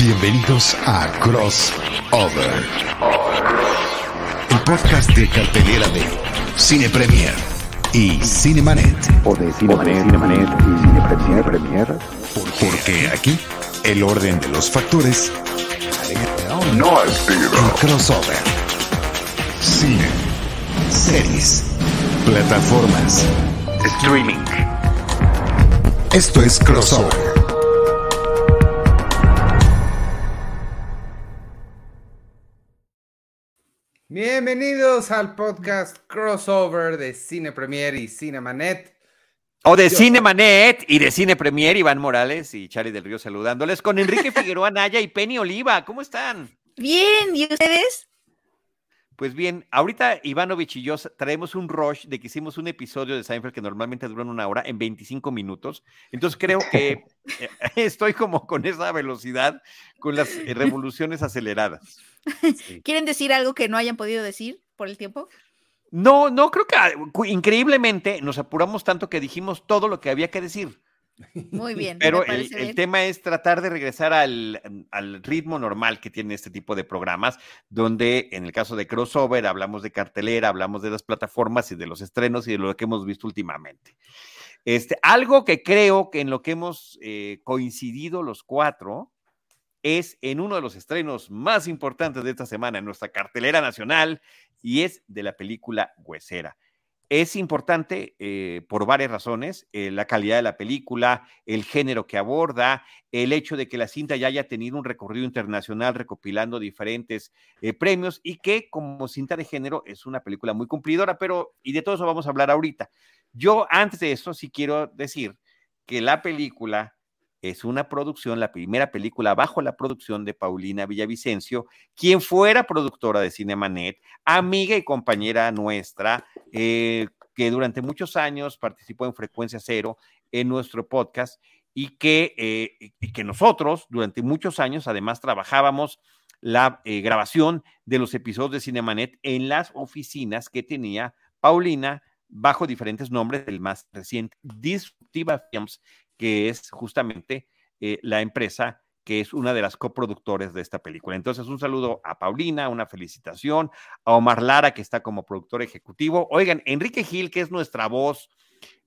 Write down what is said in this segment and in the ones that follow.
Bienvenidos a Crossover, el podcast de cartelera de Cine Premier y Cinemanet. O de Cinemanet, Cinemanet y Cine Cine Premier. Porque aquí el orden de los factores No en Crossover. Cine, series, plataformas. Streaming. Esto es Crossover. Bienvenidos al podcast crossover de Cine Premier y Cinemanet. O de Yo- Cinemanet y de Cine Premier, Iván Morales y Charlie del Río saludándoles con Enrique Figueroa Naya y Penny Oliva. ¿Cómo están? Bien, ¿y ustedes? Pues bien, ahorita Ivanovich y yo traemos un rush de que hicimos un episodio de Seinfeld que normalmente duran una hora en 25 minutos. Entonces creo que eh, estoy como con esa velocidad, con las eh, revoluciones aceleradas. ¿Quieren decir algo que no hayan podido decir por el tiempo? No, no, creo que ah, increíblemente nos apuramos tanto que dijimos todo lo que había que decir. Muy bien. Pero el, tema es tratar de regresar al, al ritmo normal que tiene este tipo de programas, donde en el caso de crossover hablamos de cartelera, hablamos de las plataformas y de los estrenos y de lo que hemos visto últimamente. Este, algo que creo que en lo que hemos eh, coincidido los cuatro es en uno de los estrenos más importantes de esta semana en nuestra cartelera nacional y es de la película Huesera. Es importante eh, por varias razones, eh, la calidad de la película, el género que aborda, el hecho de que la cinta ya haya tenido un recorrido internacional recopilando diferentes eh, premios y que como cinta de género es una película muy cumplidora, pero y de todo eso vamos a hablar ahorita. Yo antes de eso sí quiero decir que la película es una producción, la primera película bajo la producción de Paulina Villavicencio, quien fuera productora de Cinemanet, amiga y compañera nuestra, eh, que durante muchos años participó en Frecuencia Cero en nuestro podcast y que, eh, nosotros durante muchos años además trabajábamos la eh, grabación de los episodios de Cinemanet en las oficinas que tenía Paulina bajo diferentes nombres, el más reciente, Disruptiva Films, que es justamente eh, la empresa que es una de las coproductores de esta película. Entonces, un saludo a Paulina, una felicitación, a Omar Lara, que está como productor ejecutivo. Oigan, Enrique Gil, que es nuestra voz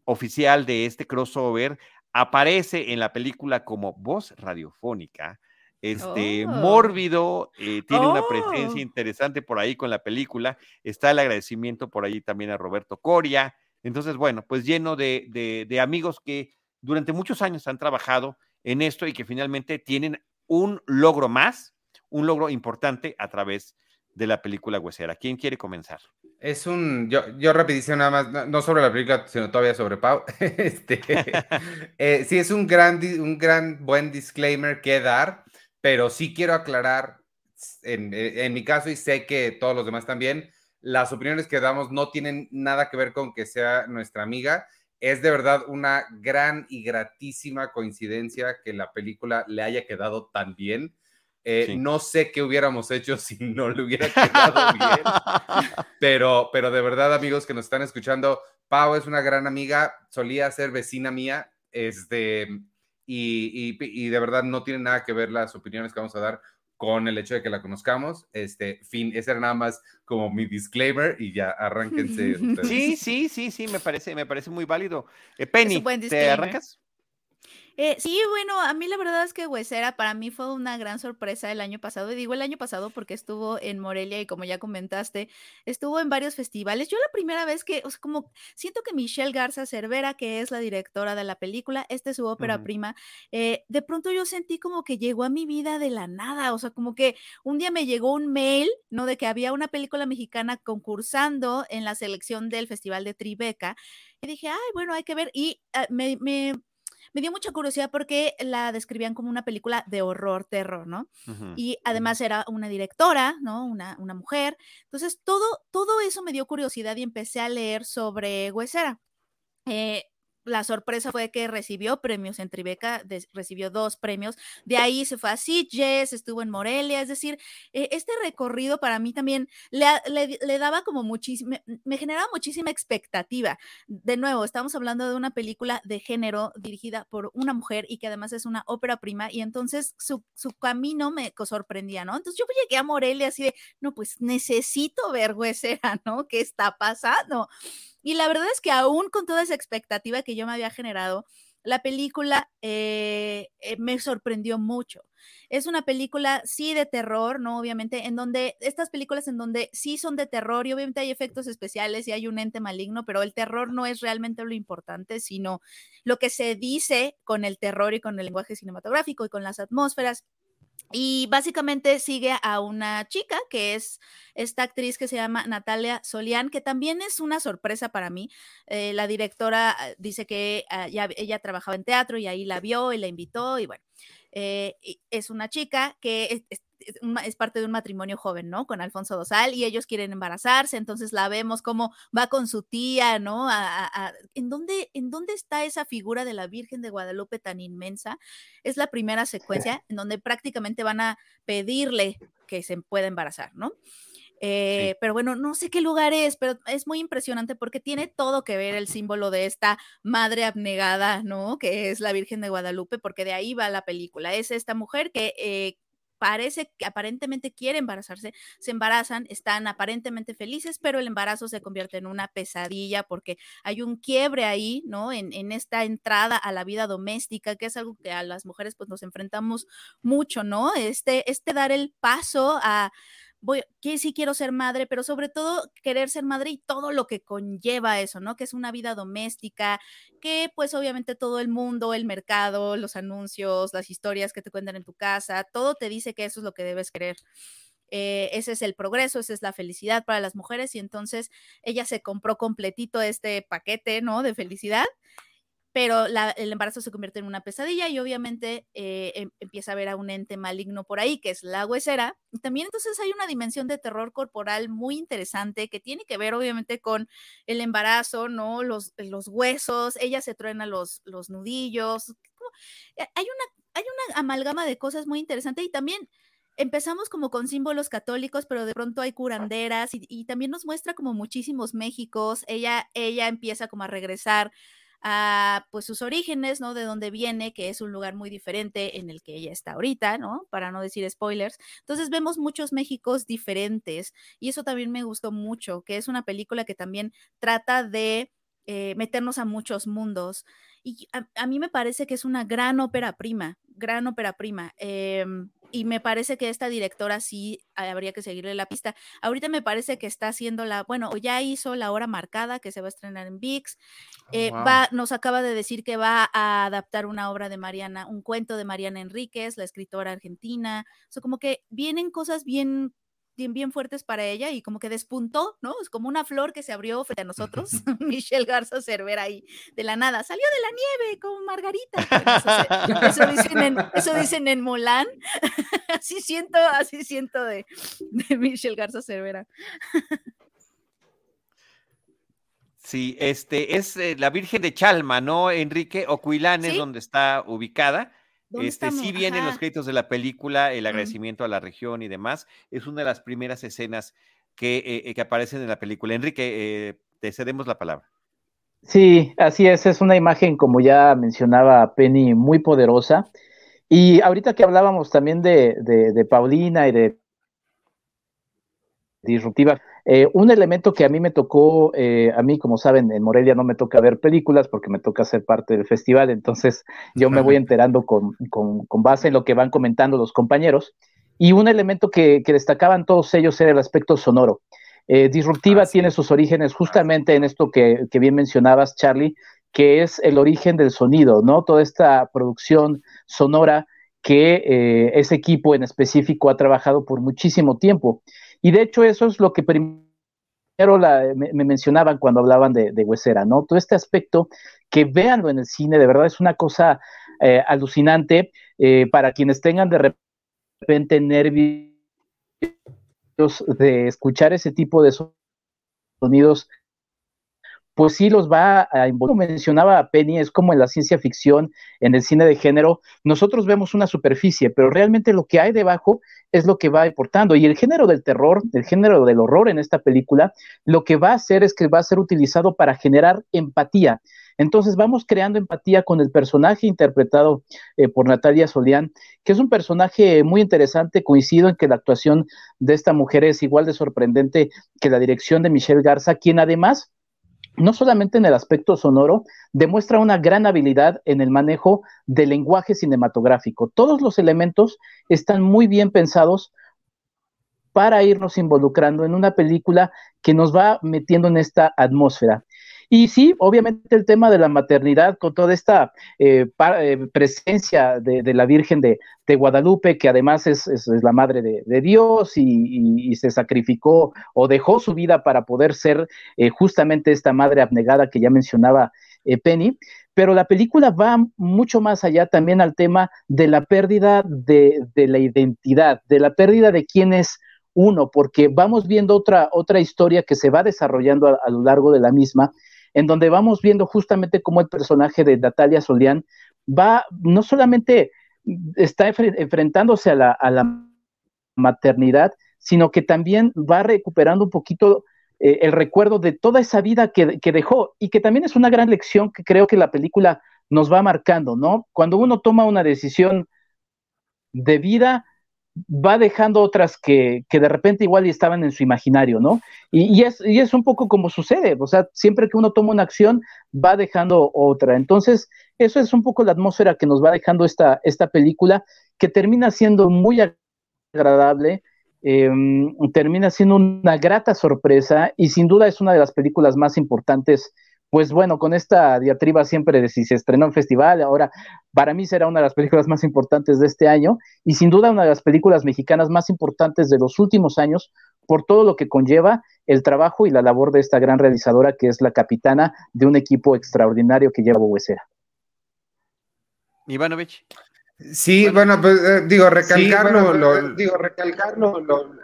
oficial de este crossover, aparece en la película como voz radiofónica. Este Oh. mórbido, eh, tiene una presencia Oh. interesante por ahí con la película. Está el agradecimiento por ahí también a Roberto Coria. Entonces, bueno, pues lleno de, de- de amigos que durante muchos años han trabajado en esto y que finalmente tienen un logro más, un logro importante a través de la película Huesera. ¿Quién quiere comenzar? Es un, yo, yo rapidísimo nada más, no, no sobre la película, sino todavía sobre Pau. Este, eh, sí, es un gran, un gran buen disclaimer que dar, pero sí quiero aclarar, en, en mi caso, y sé que todos los demás también, las opiniones que damos no tienen nada que ver con que sea nuestra amiga. Es de verdad una gran y gratísima coincidencia que la película le haya quedado tan bien. Eh, Sí. No sé qué hubiéramos hecho si no le hubiera quedado bien. Pero, pero de verdad, amigos que nos están escuchando, Pau es una gran amiga, solía ser vecina mía, este, y, y- y de verdad no tiene nada que ver las opiniones que vamos a dar con el hecho de que la conozcamos. Este, fin, ese era nada más como mi disclaimer y ya arránquense. ustedes. Sí, sí, sí, sí, me parece, me parece muy válido. Eh, Penny, buen ¿te arrancas? Eh, sí, bueno, a mí la verdad es que Huesera para mí fue una gran sorpresa el año pasado. Y digo el año pasado porque estuvo en Morelia y como ya comentaste, estuvo en varios festivales. Yo la primera vez que, o sea, como siento que Michelle Garza Cervera, que es la directora de la película, esta es su ópera prima, eh, de pronto yo sentí como que llegó a mi vida de la nada. O sea, como que un día me llegó un mail, ¿no? De que había una película mexicana concursando en la selección del Festival de Tribeca. Y dije, ay, bueno, hay que ver. Y ah, me, me, me dio mucha curiosidad porque la describían como una película de horror, terror, ¿no? Y además era una directora, ¿no? Una, una mujer. Entonces, todo, todo eso me dio curiosidad y empecé a leer sobre Huesera. Eh, la sorpresa fue que recibió premios en Tribeca, de- recibió dos premios, de ahí se fue a Sitges, estuvo en Morelia, es decir, eh, este recorrido para mí también le, le- le daba como muchísimo, me generaba muchísima expectativa. De nuevo, estamos hablando de una película de género dirigida por una mujer y que además es una ópera prima y entonces su, su camino me sorprendía, ¿no? Entonces yo llegué a Morelia así de, no, pues necesito ver Huesera, ¿no? ¿Qué está pasando? Y la verdad es que aún con toda esa expectativa que yo me había generado, la película eh, eh, me sorprendió mucho. Es una película, sí, de terror, ¿no? Obviamente, en donde, estas películas en donde sí son de terror y obviamente hay efectos especiales y hay un ente maligno, pero el terror no es realmente lo importante, sino lo que se dice con el terror y con el lenguaje cinematográfico y con las atmósferas. Y básicamente sigue a una chica que es esta actriz que se llama Natalia Solián, que también es una sorpresa para mí. Eh, la directora ah, dice que ah, ya, ella trabajaba en teatro y ahí la vio y la invitó y bueno, eh, es una chica que es parte de un matrimonio joven, ¿no? Con Alfonso Dosal y ellos quieren embarazarse, entonces la vemos como va con su tía, ¿no? A- a- a- ¿en, dónde, ¿En dónde está esa figura de la Virgen de Guadalupe tan inmensa? Es la primera secuencia en donde prácticamente van a pedirle que se pueda embarazar, ¿no? Eh, Pero bueno, no sé qué lugar es, pero es muy impresionante porque tiene todo que ver el símbolo de esta madre abnegada, ¿no? Que es la Virgen de Guadalupe, porque de ahí va la película. Es esta mujer que eh, parece que aparentemente quiere embarazarse, se embarazan, están aparentemente felices, pero el embarazo se convierte en una pesadilla porque hay un quiebre ahí, ¿no? En, en esta entrada a la vida doméstica, que es algo que a las mujeres pues nos enfrentamos mucho, ¿no? Este, este dar el paso a voy, que sí quiero ser madre, pero sobre todo querer ser madre y todo lo que conlleva eso, ¿no? Que es una vida doméstica, que pues obviamente todo el mundo, el mercado, los anuncios, las historias que te cuentan en tu casa, todo te dice que eso es lo que debes querer. Eh, ese es el progreso, esa es la felicidad para las mujeres y entonces ella se compró completito este paquete, ¿no? De felicidad pero la, el embarazo se convierte en una pesadilla y obviamente eh, em, empieza a ver a un ente maligno por ahí, que es la huesera. También entonces hay una dimensión de terror corporal muy interesante que tiene que ver obviamente con el embarazo, ¿no? Los, huesos, ella se truena los, los nudillos. Hay una, hay una amalgama de cosas muy interesante y también empezamos como con símbolos católicos, pero de pronto hay curanderas y, y también nos muestra como muchísimos Méxicos. Ella, ella empieza como a regresar a pues sus orígenes, ¿no? De dónde viene, que es un lugar muy diferente en el que ella está ahorita, ¿no? Para no decir spoilers. Entonces vemos muchos Méxicos diferentes y eso también me gustó mucho, que es una película que también trata de eh, meternos a muchos mundos. Y a, a, mí me parece que es una gran ópera prima, gran ópera prima. Eh, y me parece que esta directora sí habría que seguirle la pista. Ahorita me parece que está haciendo la, bueno, o ya hizo la hora marcada que se va a estrenar en VIX. Eh, oh, wow. va, nos acaba de decir que va a adaptar una obra de Mariana, un cuento de Mariana Enríquez, la escritora argentina. O sea, como que vienen cosas bien bien, bien fuertes para ella y como que despuntó, ¿no? Es como una flor que se abrió frente a nosotros, Michelle Garza Cervera ahí de la nada, salió de la nieve como Margarita. Bueno, eso, se, eso, dicen en, eso, dicen en, Mulan, así siento, así siento de, de Michelle Garza Cervera. Sí, este es eh, la Virgen de Chalma, ¿no, Enrique? Ocuilán ¿Sí? es donde está ubicada. Este sí viene en los créditos de la película el agradecimiento uh -huh. a la región y demás. Es una de las primeras escenas que, eh, que aparecen en la película. Enrique, eh, te cedemos la palabra. Sí, así es. Es una imagen, como ya mencionaba Penny, muy poderosa. Y ahorita que hablábamos también de, de, de Paulina y de disruptiva. Eh, un elemento que a mí me tocó, eh, a mí, como saben, en Morelia no me toca ver películas porque me toca ser parte del festival, entonces yo me voy enterando con, con, con base en lo que van comentando los compañeros. Y un elemento que, que destacaban todos ellos era el aspecto sonoro. Eh, disruptiva ah, sí. tiene sus orígenes justamente en esto que, que bien mencionabas, Charlie, que es el origen del sonido, ¿no? Toda esta producción sonora que eh, ese equipo en específico ha trabajado por muchísimo tiempo. Y de hecho eso es lo que primero la, me, me, mencionaban cuando hablaban de, de, Huesera, ¿no? Todo este aspecto, que véanlo en el cine, de verdad es una cosa eh, alucinante eh, para quienes tengan de repente nervios de escuchar ese tipo de sonidos pues sí los va a involucrar. Mencionaba a Penny, es como en la ciencia ficción, en el cine de género, nosotros vemos una superficie, pero realmente lo que hay debajo es lo que va aportando. Y el género del terror, el género del horror en esta película, lo que va a hacer es que va a ser utilizado para generar empatía. Entonces vamos creando empatía con el personaje interpretado eh, por Natalia Solián, que es un personaje muy interesante. Coincido en que la actuación de esta mujer es igual de sorprendente que la dirección de Michelle Garza, quien además no solamente en el aspecto sonoro, demuestra una gran habilidad en el manejo del lenguaje cinematográfico. Todos los elementos están muy bien pensados para irnos involucrando en una película que nos va metiendo en esta atmósfera. Y sí, obviamente el tema de la maternidad con toda esta eh, eh, presencia de, la Virgen de, Guadalupe, que además es, la madre de, Dios y, se sacrificó o dejó su vida para poder ser eh, justamente esta madre abnegada que ya mencionaba Penny. Pero la película va mucho más allá también al tema de la pérdida de, la identidad, de la pérdida de quién es uno, porque vamos viendo otra, otra historia que se va desarrollando a lo largo de la misma en donde vamos viendo justamente cómo el personaje de Natalia Solián va, no solamente está enfrentándose a la, maternidad, sino que también va recuperando un poquito eh, el recuerdo de toda esa vida que, que, dejó y que también es una gran lección que creo que la película nos va marcando, ¿no? Cuando uno toma una decisión de vida, va dejando otras que, que, de repente igual estaban en su imaginario, ¿no? Y, y, es, y es un poco como sucede, o sea, siempre que uno toma una acción, va dejando otra. Entonces, eso es un poco la atmósfera que nos va dejando esta, esta película, que termina siendo muy agradable, em, termina siendo una grata sorpresa y sin duda es una de las películas más importantes pues bueno, con esta diatriba siempre de si se estrenó en festival, ahora para mí será una de las películas más importantes de este año y sin duda una de las películas mexicanas más importantes de los últimos años por todo lo que conlleva el trabajo y la labor de esta gran realizadora que es la capitana de un equipo extraordinario que lleva Huesera. Ivanovich. Sí, bueno, pues eh, digo, recalcarlo, lo, digo, recalcarlo, lo,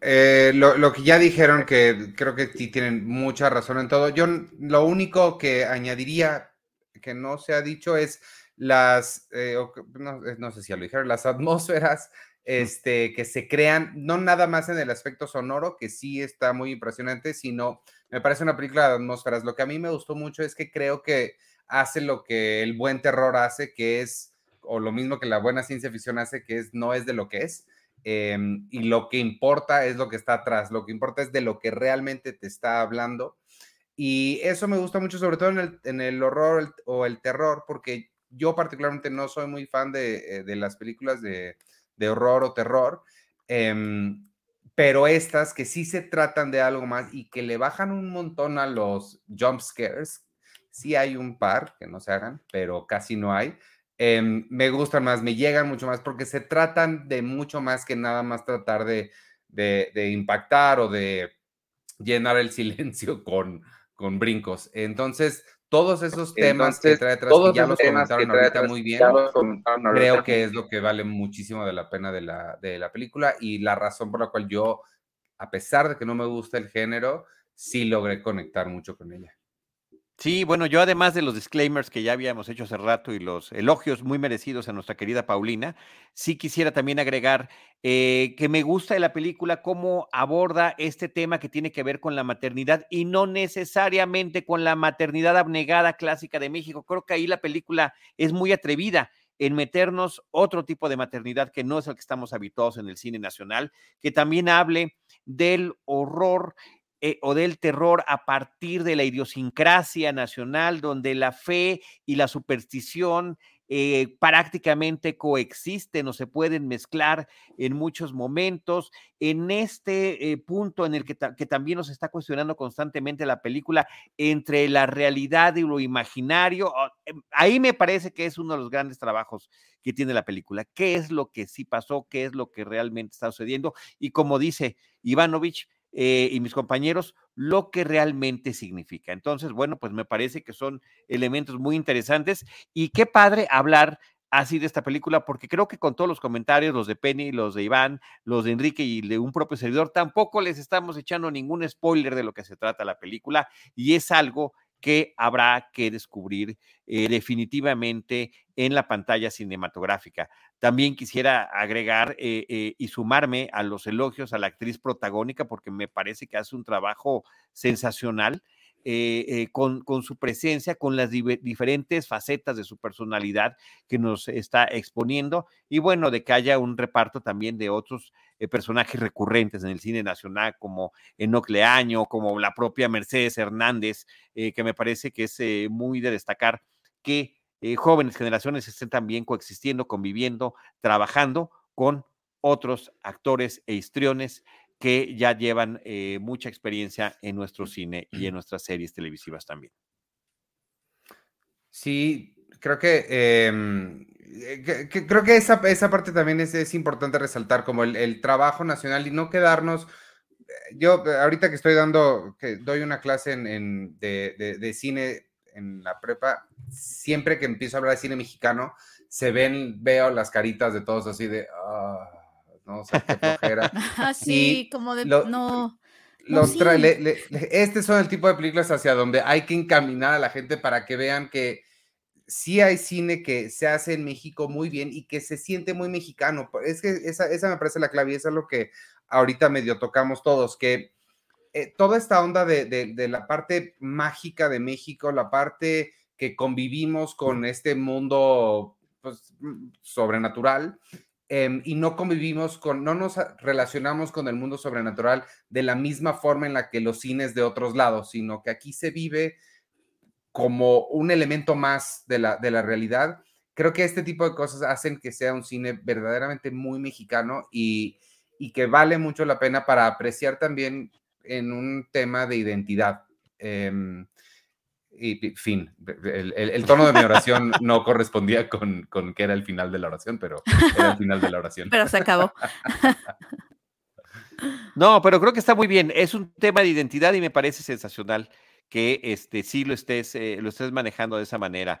eh, lo, que ya dijeron, que creo que sí tienen mucha razón en todo. Yo lo único que añadiría que no se ha dicho es las, eh, eh, no, sé si ya lo dijeron, las atmósferas este, que se crean, no nada más en el aspecto sonoro, que sí está muy impresionante, sino me parece una película de atmósferas. Lo que a mí me gustó mucho es que creo que hace lo que el buen terror hace, que es, o lo mismo que la buena ciencia ficción hace, que es no es de lo que es Em, y lo que importa es lo que está atrás, lo que importa es de lo que realmente te está hablando. Y eso me gusta mucho, sobre todo en el, horror o el terror, porque yo particularmente no soy muy fan de, eh, las películas de, horror o terror, em, pero estas que sí se tratan de algo más y que le bajan un montón a los jump scares, sí hay un par que no se hagan, pero casi no hay. Em, me gustan más, me llegan mucho más, porque se tratan de mucho más que nada más tratar de, impactar o de llenar el silencio con, con brincos. Entonces, todos esos temas que trae atrás, que ya los comentaron ahorita muy bien, creo que es lo que vale muchísimo de la pena de la, de la película y la razón por la cual yo, a pesar de que no me gusta el género, sí logré conectar mucho con ella. Sí, bueno, yo además de los disclaimers que ya habíamos hecho hace rato y los elogios muy merecidos a nuestra querida Paulina, sí quisiera también agregar eh, que me gusta de la película cómo aborda este tema que tiene que ver con la maternidad y no necesariamente con la maternidad abnegada clásica de México. Creo que ahí la película es muy atrevida en meternos otro tipo de maternidad que no es el que estamos habituados en el cine nacional, que también hable del horror eh, o del terror a partir de la idiosincrasia nacional, donde la fe y la superstición eh, prácticamente coexisten o se pueden mezclar en muchos momentos. En este eh, punto en el que, que, también nos está cuestionando constantemente la película entre la realidad y lo imaginario, ahí me parece que es uno de los grandes trabajos que tiene la película. ¿Qué es lo que sí pasó? ¿Qué es lo que realmente está sucediendo? Y como dice Ivanovich, eh, y mis compañeros lo que realmente significa. Entonces, bueno, pues me parece que son elementos muy interesantes y qué padre hablar así de esta película, porque creo que con todos los comentarios, los de Penny, los de Iván, los de Enrique y de un propio servidor, tampoco les estamos echando ningún spoiler de lo que se trata la película y es algo que habrá que descubrir eh, definitivamente en la pantalla cinematográfica. También quisiera agregar eh, eh, y sumarme a los elogios a la actriz protagónica porque me parece que hace un trabajo sensacional. Eh, eh, con, su presencia, con las diferentes facetas de su personalidad que nos está exponiendo y bueno, de que haya un reparto también de otros eh, personajes recurrentes en el cine nacional como Enoc Leaño, como la propia Mercedes Hernández, que me parece que es muy de destacar que jóvenes generaciones estén también coexistiendo, conviviendo, trabajando con otros actores e histriones que ya llevan eh, mucha experiencia en nuestro cine y en nuestras series televisivas también. Sí, creo que, em, eh, creo que esa, esa parte también es, es importante resaltar, como el, trabajo nacional y no quedarnos. Eh, yo ahorita que estoy dando, que doy una clase en, de, de, cine en la prepa, siempre que empiezo a hablar de cine mexicano, se ven, veo las caritas de todos así de, ah, ¿no? O sea, qué flojera. Ah, sí, como de, no. Los este son el tipo de películas hacia donde hay que encaminar a la gente para que vean que sí hay cine que se hace en México muy bien y que se siente muy mexicano. Es que esa, esa me parece la clave y eso es lo que ahorita medio tocamos todos, que eh, toda esta onda de, de, de, la parte mágica de México, la parte que convivimos con este mundo pues, mm, sobrenatural, Em, y no convivimos con, no nos relacionamos con el mundo sobrenatural de la misma forma en la que los cines de otros lados, sino que aquí se vive como un elemento más de la, de la realidad. Creo que este tipo de cosas hacen que sea un cine verdaderamente muy mexicano y, y que vale mucho la pena para apreciar también en un tema de identidad. Eh, y fin, el, tono de mi oración no correspondía con, con, que era el final de la oración, pero era el final de la oración. Pero se acabó. No, pero creo que está muy bien. Es un tema de identidad y me parece sensacional que este, sí lo estés, eh, lo estés manejando de esa manera,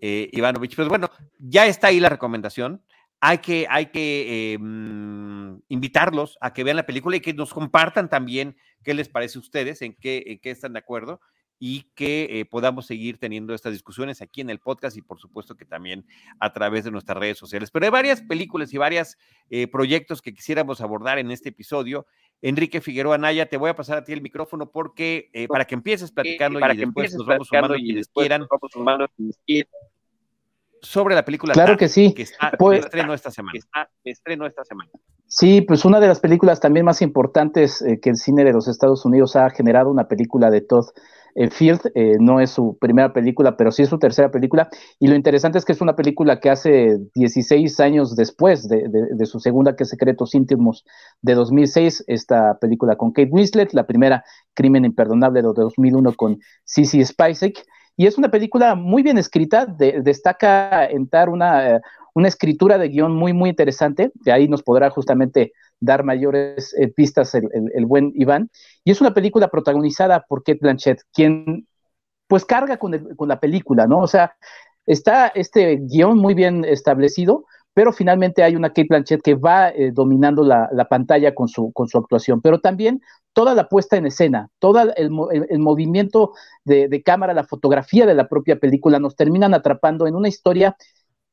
eh, Ivanovich. Pues bueno, ya está ahí la recomendación. Hay que, hay que em, invitarlos a que vean la película y que nos compartan también qué les parece a ustedes, en qué, en qué están de acuerdo y que eh, podamos seguir teniendo estas discusiones aquí en el podcast y por supuesto que también a través de nuestras redes sociales. Pero hay varias películas y varios eh, proyectos que quisiéramos abordar en este episodio. Enrique Figueroa Naya, te voy a pasar a ti el micrófono porque eh, para que empieces platicando y después nos vamos sumando y les quieran sobre la película claro que sí que está pues, estreno esta semana. Está estreno esta semana. Sí, pues una de las películas también más importantes que el cine de los Estados Unidos ha generado, una película de Todd Field, eh, no es su primera película, pero sí es su tercera película. Y lo interesante es que es una película que hace 16 años después de, su segunda, que es Secretos Íntimos de 2006, esta película con Kate Winslet, la primera Crimen Imperdonable de 2001 con Cissy Spacek. Y es una película muy bien escrita, destaca entrar una, una escritura de guion muy, muy interesante. De ahí nos podrá justamente dar mayores eh, pistas el, el, buen Iván. Y es una película protagonizada por Kate Blanchett, quien pues carga con, con la película, ¿no? O sea, está este guion muy bien establecido, pero finalmente hay una Kate Blanchett que va eh, dominando la, la, pantalla con su, con su actuación, pero también toda la puesta en escena, todo el, el, movimiento de, cámara, la fotografía de la propia película nos terminan atrapando en una historia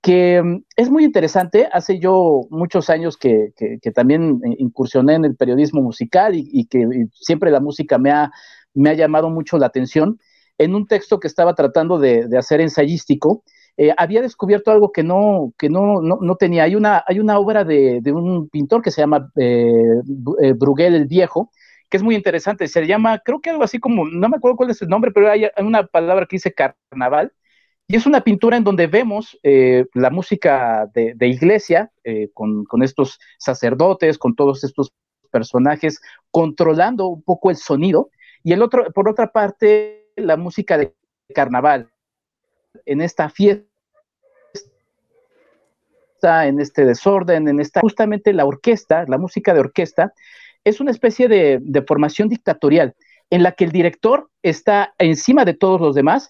que mm, es muy interesante. Hace yo muchos años que, también incursioné en el periodismo musical y, que siempre la música me ha llamado mucho la atención. En un texto que estaba tratando de, hacer ensayístico, eh, había descubierto algo que no, que no, no, tenía. Hay una, hay una obra de, un pintor que se llama eh, eh, Bruguel el Viejo, que es muy interesante. Se llama, creo que algo así como, no me acuerdo cuál es el nombre, pero hay una palabra que dice carnaval y es una pintura en donde vemos eh, la música de, iglesia, eh, con, estos sacerdotes, con todos estos personajes, controlando un poco el sonido. Y el otro, por otra parte, la música de carnaval, en esta fiesta, en este desorden, en esta, justamente la orquesta, la música de orquesta, es una especie de, formación dictatorial en la que el director está encima de todos los demás.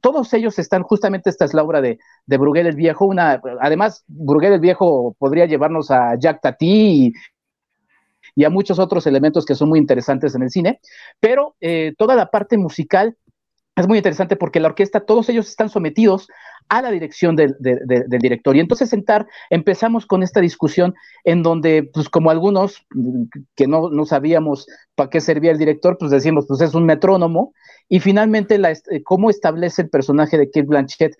Todos ellos están, justamente esta es la obra de, de Bruguel el Viejo, además, Bruguel el Viejo podría llevarnos a Jack Tati y, a muchos otros elementos que son muy interesantes en el cine, pero eh, toda la parte musical es muy interesante porque la orquesta, todos ellos están sometidos a la dirección del, director. Y entonces sentar, empezamos con esta discusión en donde, pues como algunos mm, que no, no sabíamos para qué servía el director, pues decimos, pues es un metrónomo. Y finalmente, eh, cómo establece el personaje de Kate Blanchett,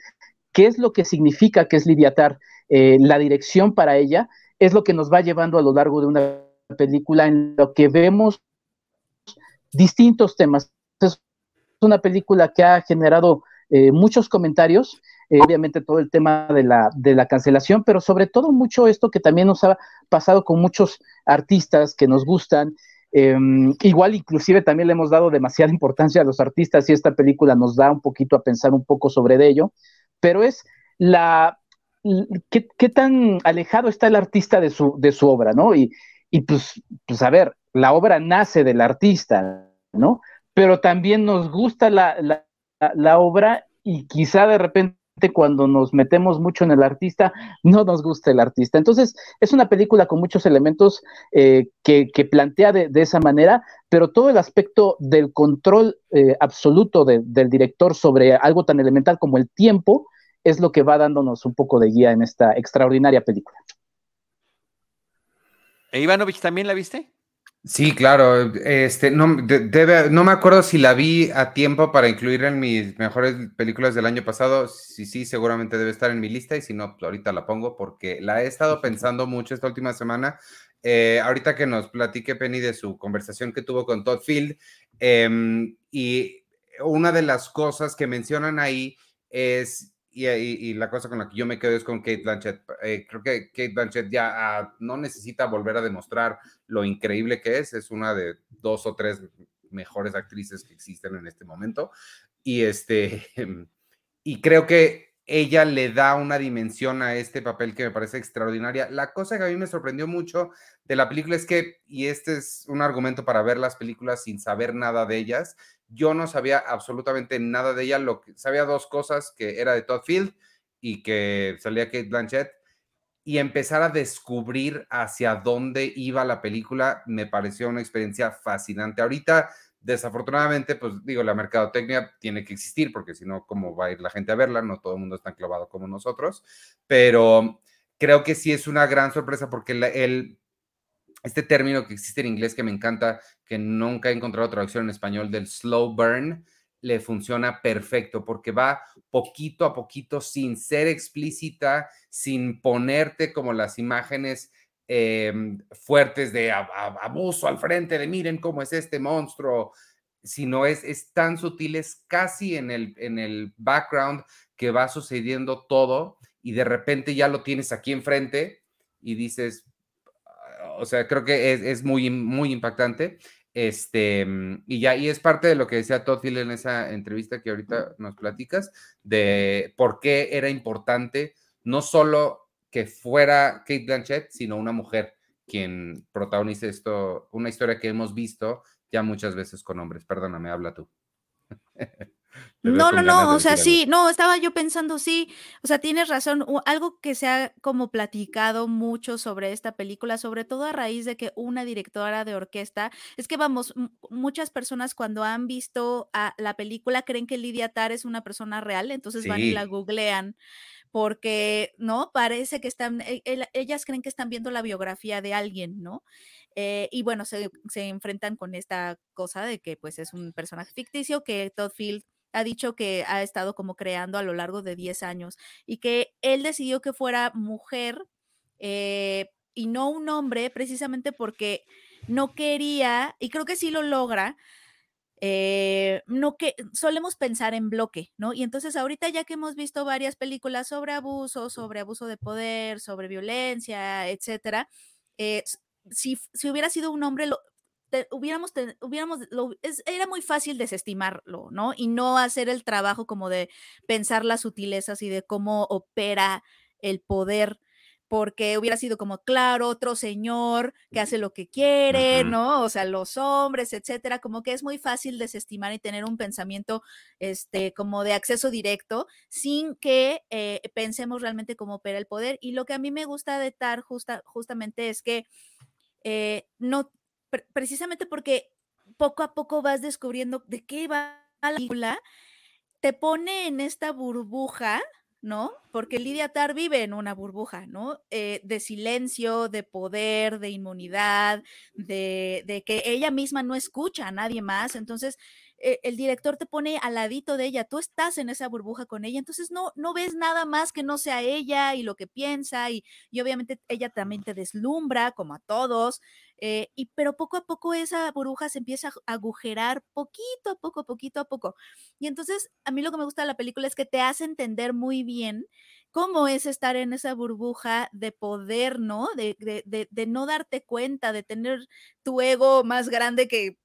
qué es lo que significa que es Lidiatar, eh, la dirección para ella, es lo que nos va llevando a lo largo de una película en lo que vemos distintos temas. Es una película que ha generado eh, muchos comentarios eh, obviamente todo el tema de la, de la cancelación, pero sobre todo mucho esto que también nos ha pasado con muchos artistas que nos gustan. Em, igual inclusive también le hemos dado demasiada importancia a los artistas y esta película nos da un poquito a pensar un poco sobre ello, pero es la qué, tan alejado está el artista de su, de su obra, ¿no? Y, y pues, pues a ver, la obra nace del artista, ¿no? Pero también nos gusta la, la, la obra y quizá de repente cuando nos metemos mucho en el artista, no nos gusta el artista. Entonces, es una película con muchos elementos eh, que, plantea de, esa manera, pero todo el aspecto del control eh, absoluto del director sobre algo tan elemental como el tiempo es lo que va dándonos un poco de guía en esta extraordinaria película. ¿E Ivanovich también la viste? Sí, claro. Este, no, debe, no me acuerdo si la vi a tiempo para incluir en mis mejores películas del año pasado. Sí, sí, seguramente debe estar en mi lista y si no, pues, ahorita la pongo porque la he estado pensando mucho esta última semana. Eh, ahorita que nos platique Penny de su conversación que tuvo con Todd Field em, y una de las cosas que mencionan ahí es y, la cosa con la que yo me quedo es con Kate Blanchett. Eh, creo que Kate Blanchett ya ah, no necesita volver a demostrar lo increíble que es. Es una de dos o tres mejores actrices que existen en este momento. Y, este, y creo que ella le da una dimensión a este papel que me parece extraordinaria. La cosa que a mí me sorprendió mucho de la película es que, y este es un argumento para ver las películas sin saber nada de ellas, yo no sabía absolutamente nada de ella, lo que sabía dos cosas, que era de Todd Field y que salía Kate Blanchett, y empezar a descubrir hacia dónde iba la película me pareció una experiencia fascinante. Ahorita, desafortunadamente, pues digo, la mercadotecnia tiene que existir, porque si no, ¿cómo va a ir la gente a verla? No todo el mundo está clavado como nosotros, pero creo que sí es una gran sorpresa porque el este término que existe en inglés que me encanta, que nunca he encontrado traducción en español, del slow burn, le funciona perfecto porque va poquito a poquito sin ser explícita, sin ponerte como las imágenes em, fuertes de abuso al frente, de miren cómo es este monstruo, sino es, es tan sutil, es casi en el, en el background que va sucediendo todo y de repente ya lo tienes aquí enfrente y dices, o sea, creo que es, muy, muy impactante. Este, y ya, y es parte de lo que decía Todd Hill en esa entrevista que ahorita nos platicas, de por qué era importante no solo que fuera Kate Blanchett, sino una mujer quien protagonice esto, una historia que hemos visto ya muchas veces con hombres. Perdóname, habla tú. No, no, no, o sea, sí, no, estaba yo pensando, sí, o sea, tienes razón, algo que se ha como platicado mucho sobre esta película, sobre todo a raíz de que una directora de orquesta, es que vamos, muchas personas cuando han visto a la película creen que Lidia Tar es una persona real, entonces van y la googlean porque, ¿no? Parece que están, e, ellas creen que están viendo la biografía de alguien, ¿no? Eh, y bueno, se, se, enfrentan con esta cosa de que pues es un personaje ficticio que Todd Field ha dicho que ha estado como creando a lo largo de 10 años y que él decidió que fuera mujer eh, y no un hombre precisamente porque no quería, y creo que sí lo logra, eh, no que solemos pensar en bloque, ¿no? Y entonces ahorita ya que hemos visto varias películas sobre abuso, sobre abuso de poder, sobre violencia, etcétera, eh, si, si, hubiera sido un hombre, lo, hubiéramos, hubiéramos era muy fácil desestimarlo, ¿no? Y no hacer el trabajo como de pensar las sutilezas y de cómo opera el poder porque hubiera sido como, claro, otro señor que hace lo que quiere. ¿no? O sea, los hombres, etcétera, como que es muy fácil desestimar y tener un pensamiento, este, como de acceso directo, sin que eh, pensemos realmente cómo opera el poder. Y lo que a mí me gusta de Tar justa, justamente es que eh, no, pre- precisamente porque poco a poco vas descubriendo de qué va la película, te pone en esta burbuja, ¿no? Porque Lidia Tar vive en una burbuja, ¿no? Eh, de silencio, de poder, de inmunidad, de que ella misma no escucha a nadie más. Entonces, eh, el director te pone al ladito de ella, tú estás en esa burbuja con ella, entonces no, no ves nada más que no sea ella y lo que piensa y, y obviamente ella también te deslumbra, como a todos, eh, y, pero poco a poco esa burbuja se empieza a agujerar poquito a poco, poquito a poco. Y entonces a mí lo que me gusta de la película es que te hace entender muy bien cómo es estar en esa burbuja de poder, ¿no? De, de, de, de no darte cuenta, de tener tu ego más grande que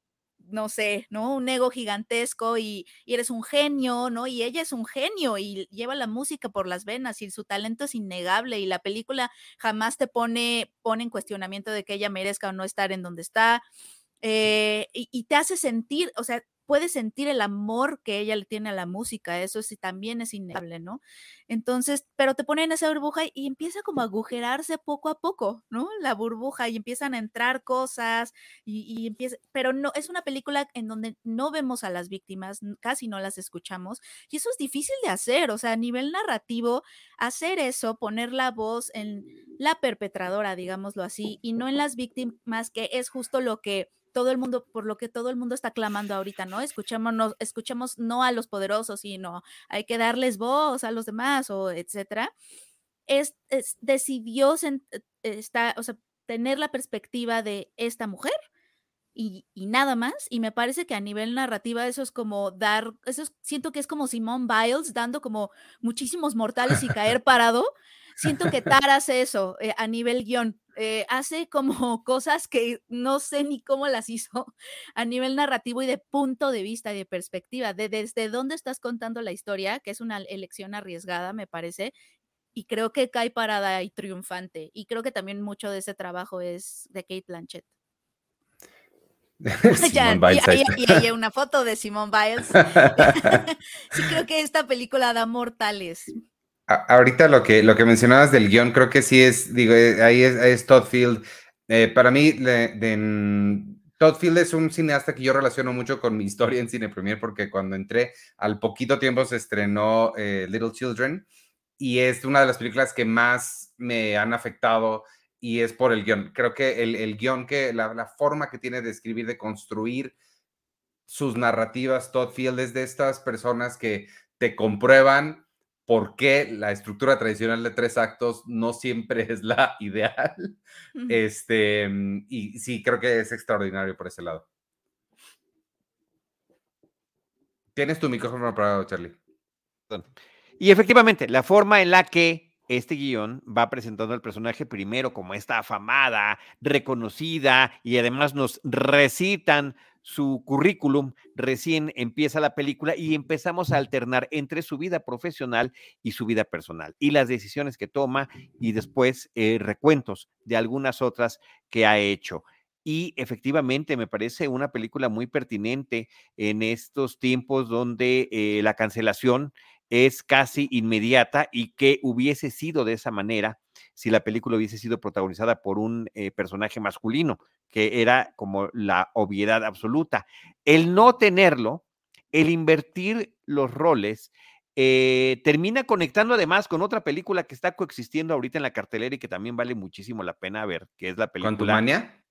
no sé, ¿no? Un ego gigantesco y, y, eres un genio, ¿no? Y ella es un genio y lleva la música por las venas y su talento es innegable y la película jamás te pone, pone en cuestionamiento de que ella merezca o no estar en donde está. Eh, y, y, te hace sentir, o sea, puedes sentir el amor que ella le tiene a la música, eso sí también es innegable, ¿no? Entonces, pero te ponen esa burbuja y empieza como a agujerarse poco a poco, ¿no? La burbuja y empiezan a entrar cosas y, y empieza, pero no, es una película en donde no vemos a las víctimas, casi no las escuchamos y eso es difícil de hacer, o sea, a nivel narrativo, hacer eso, poner la voz en la perpetradora, digámoslo así, y no en las víctimas, que es justo lo que todo el mundo, por lo que todo el mundo está clamando ahorita, ¿no? Escuchemos, escuchemos no a los poderosos, sino hay que darles voz a los demás, o etcétera. Es, es, decidió esta, o sea, tener la perspectiva de esta mujer y, y, nada más. Y me parece que a nivel narrativa eso es como dar, eso es, siento que es como Simone Biles dando como muchísimos mortales y caer parado. Siento que Tar hace eso eh, a nivel guion. Eh, hace como cosas que no sé ni cómo las hizo a nivel narrativo y de punto de vista y de perspectiva, de desde dónde estás contando la historia, que es una elección arriesgada, me parece, y creo que cae parada y triunfante. Y creo que también mucho de ese trabajo es de Kate Blanchett. ya, y, y, y, hay una foto de Simone Biles. sí, creo que esta película da mortales. Ahorita lo que, lo que mencionabas del guion, creo que sí es, digo, ahí es, es Todd Field. Eh, para mí, de, de, Todd Field es un cineasta que yo relaciono mucho con mi historia en Cine Premier, porque cuando entré, al poquito tiempo se estrenó eh, Little Children, y es una de las películas que más me han afectado, y es por el guion. Creo que el, el guion, que la, la forma que tiene de escribir, de construir sus narrativas, Todd Field es de estas personas que te comprueban por qué la estructura tradicional de tres actos no siempre es la ideal. Uh -huh. Este, y sí, creo que es extraordinario por ese lado. Tienes tu micrófono apagado, Charlie. Y efectivamente, la forma en la que este guion va presentando al personaje primero como esta afamada, reconocida y además nos recitan su currículum, recién empieza la película y empezamos a alternar entre su vida profesional y su vida personal y las decisiones que toma y después eh, recuentos de algunas otras que ha hecho. Y efectivamente me parece una película muy pertinente en estos tiempos donde eh, la cancelación es casi inmediata y que hubiese sido de esa manera si la película hubiese sido protagonizada por un eh, personaje masculino, que era como la obviedad absoluta. El no tenerlo, el invertir los roles, eh, termina conectando además con otra película que está coexistiendo ahorita en la cartelera y que también vale muchísimo la pena ver, que es la película ¿Contumania?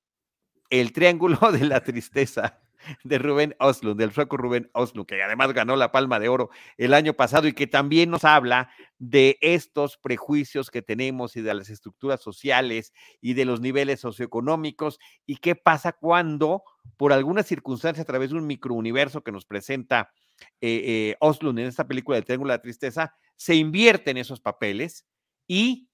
El Triángulo de la Tristeza de Rubén Oslund, del sueco Rubén Oslund, que además ganó la Palma de Oro el año pasado y que también nos habla de estos prejuicios que tenemos y de las estructuras sociales y de los niveles socioeconómicos y qué pasa cuando, por alguna circunstancia, a través de un microuniverso que nos presenta eh, eh, Oslund en esta película del Triángulo de la Tristeza, se invierten esos papeles y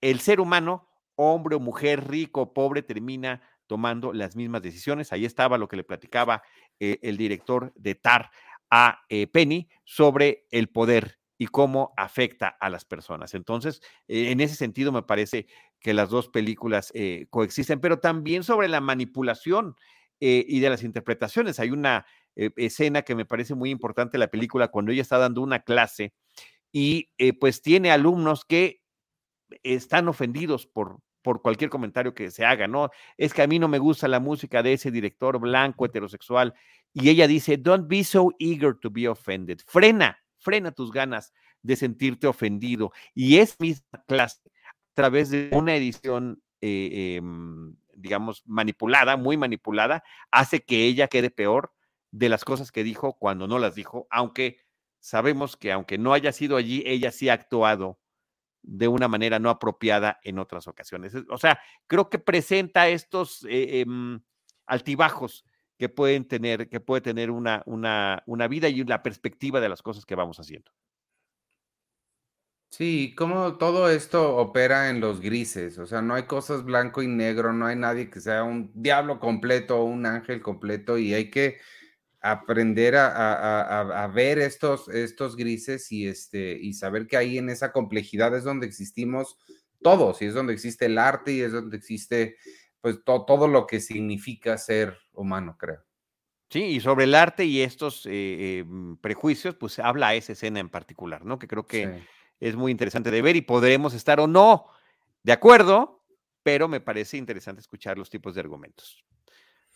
el ser humano, hombre o mujer, rico o pobre, termina tomando las mismas decisiones. Ahí estaba lo que le platicaba eh, el director de TAR a eh, Penny sobre el poder y cómo afecta a las personas. Entonces, eh, en ese sentido me parece que las dos películas coexisten, pero también sobre la manipulación y de las interpretaciones. Hay una escena que me parece muy importante la película cuando ella está dando una clase y pues tiene alumnos que están ofendidos por, por cualquier comentario que se haga, ¿no? Es que a mí no me gusta la música de ese director blanco, heterosexual. Y ella dice, don't be so eager to be offended. Frena, frena tus ganas de sentirte ofendido. Y es misma clase, a través de una edición, eh, em, digamos, manipulada, muy manipulada, hace que ella quede peor de las cosas que dijo cuando no las dijo, aunque sabemos que aunque no haya sido allí, ella sí ha actuado de una manera no apropiada en otras ocasiones. O sea, creo que presenta estos eh, em, altibajos que pueden tener, que puede tener una, una, una vida y la perspectiva de las cosas que vamos haciendo. Sí, como todo esto opera en los grises, o sea, no hay cosas blanco y negro, no hay nadie que sea un diablo completo o un ángel completo y hay que aprender a, ver estos, estos grises y, este, y saber que ahí en esa complejidad es donde existimos todos y es donde existe el arte y es donde existe pues todo lo que significa ser humano, creo. Sí, y sobre el arte y estos eh, em, prejuicios, pues habla esa escena en particular, ¿no? Que creo que es muy interesante de ver y podremos estar o no de acuerdo, pero me parece interesante escuchar los tipos de argumentos.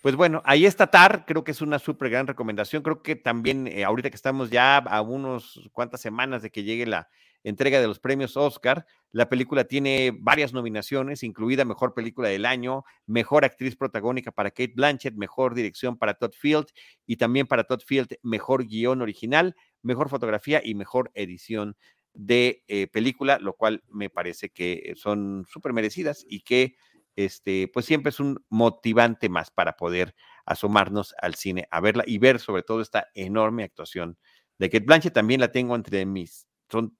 Pues bueno, ahí está TAR, creo que es una súper gran recomendación. Creo que también eh, ahorita que estamos ya a unos cuantas semanas de que llegue la entrega de los premios Oscar. La película tiene varias nominaciones, incluida Mejor Película del Año, Mejor Actriz Protagónica para Kate Blanchett, Mejor Dirección para Todd Field y también para Todd Field Mejor Guión Original, Mejor Fotografía y Mejor Edición de eh, película, lo cual me parece que son súper merecidas y que este, pues siempre es un motivante más para poder asomarnos al cine a verla y ver sobre todo esta enorme actuación de Kate Blanchett. También la tengo entre mis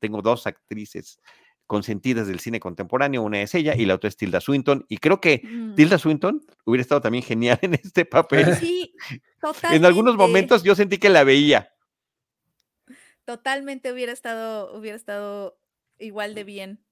tengo dos actrices consentidas del cine contemporáneo, una es ella y la otra es Tilda Swinton, y creo que mm. Tilda Swinton hubiera estado también genial en este papel. Sí, totalmente. en algunos momentos yo sentí que la veía. Totalmente hubiera estado, hubiera estado igual de bien.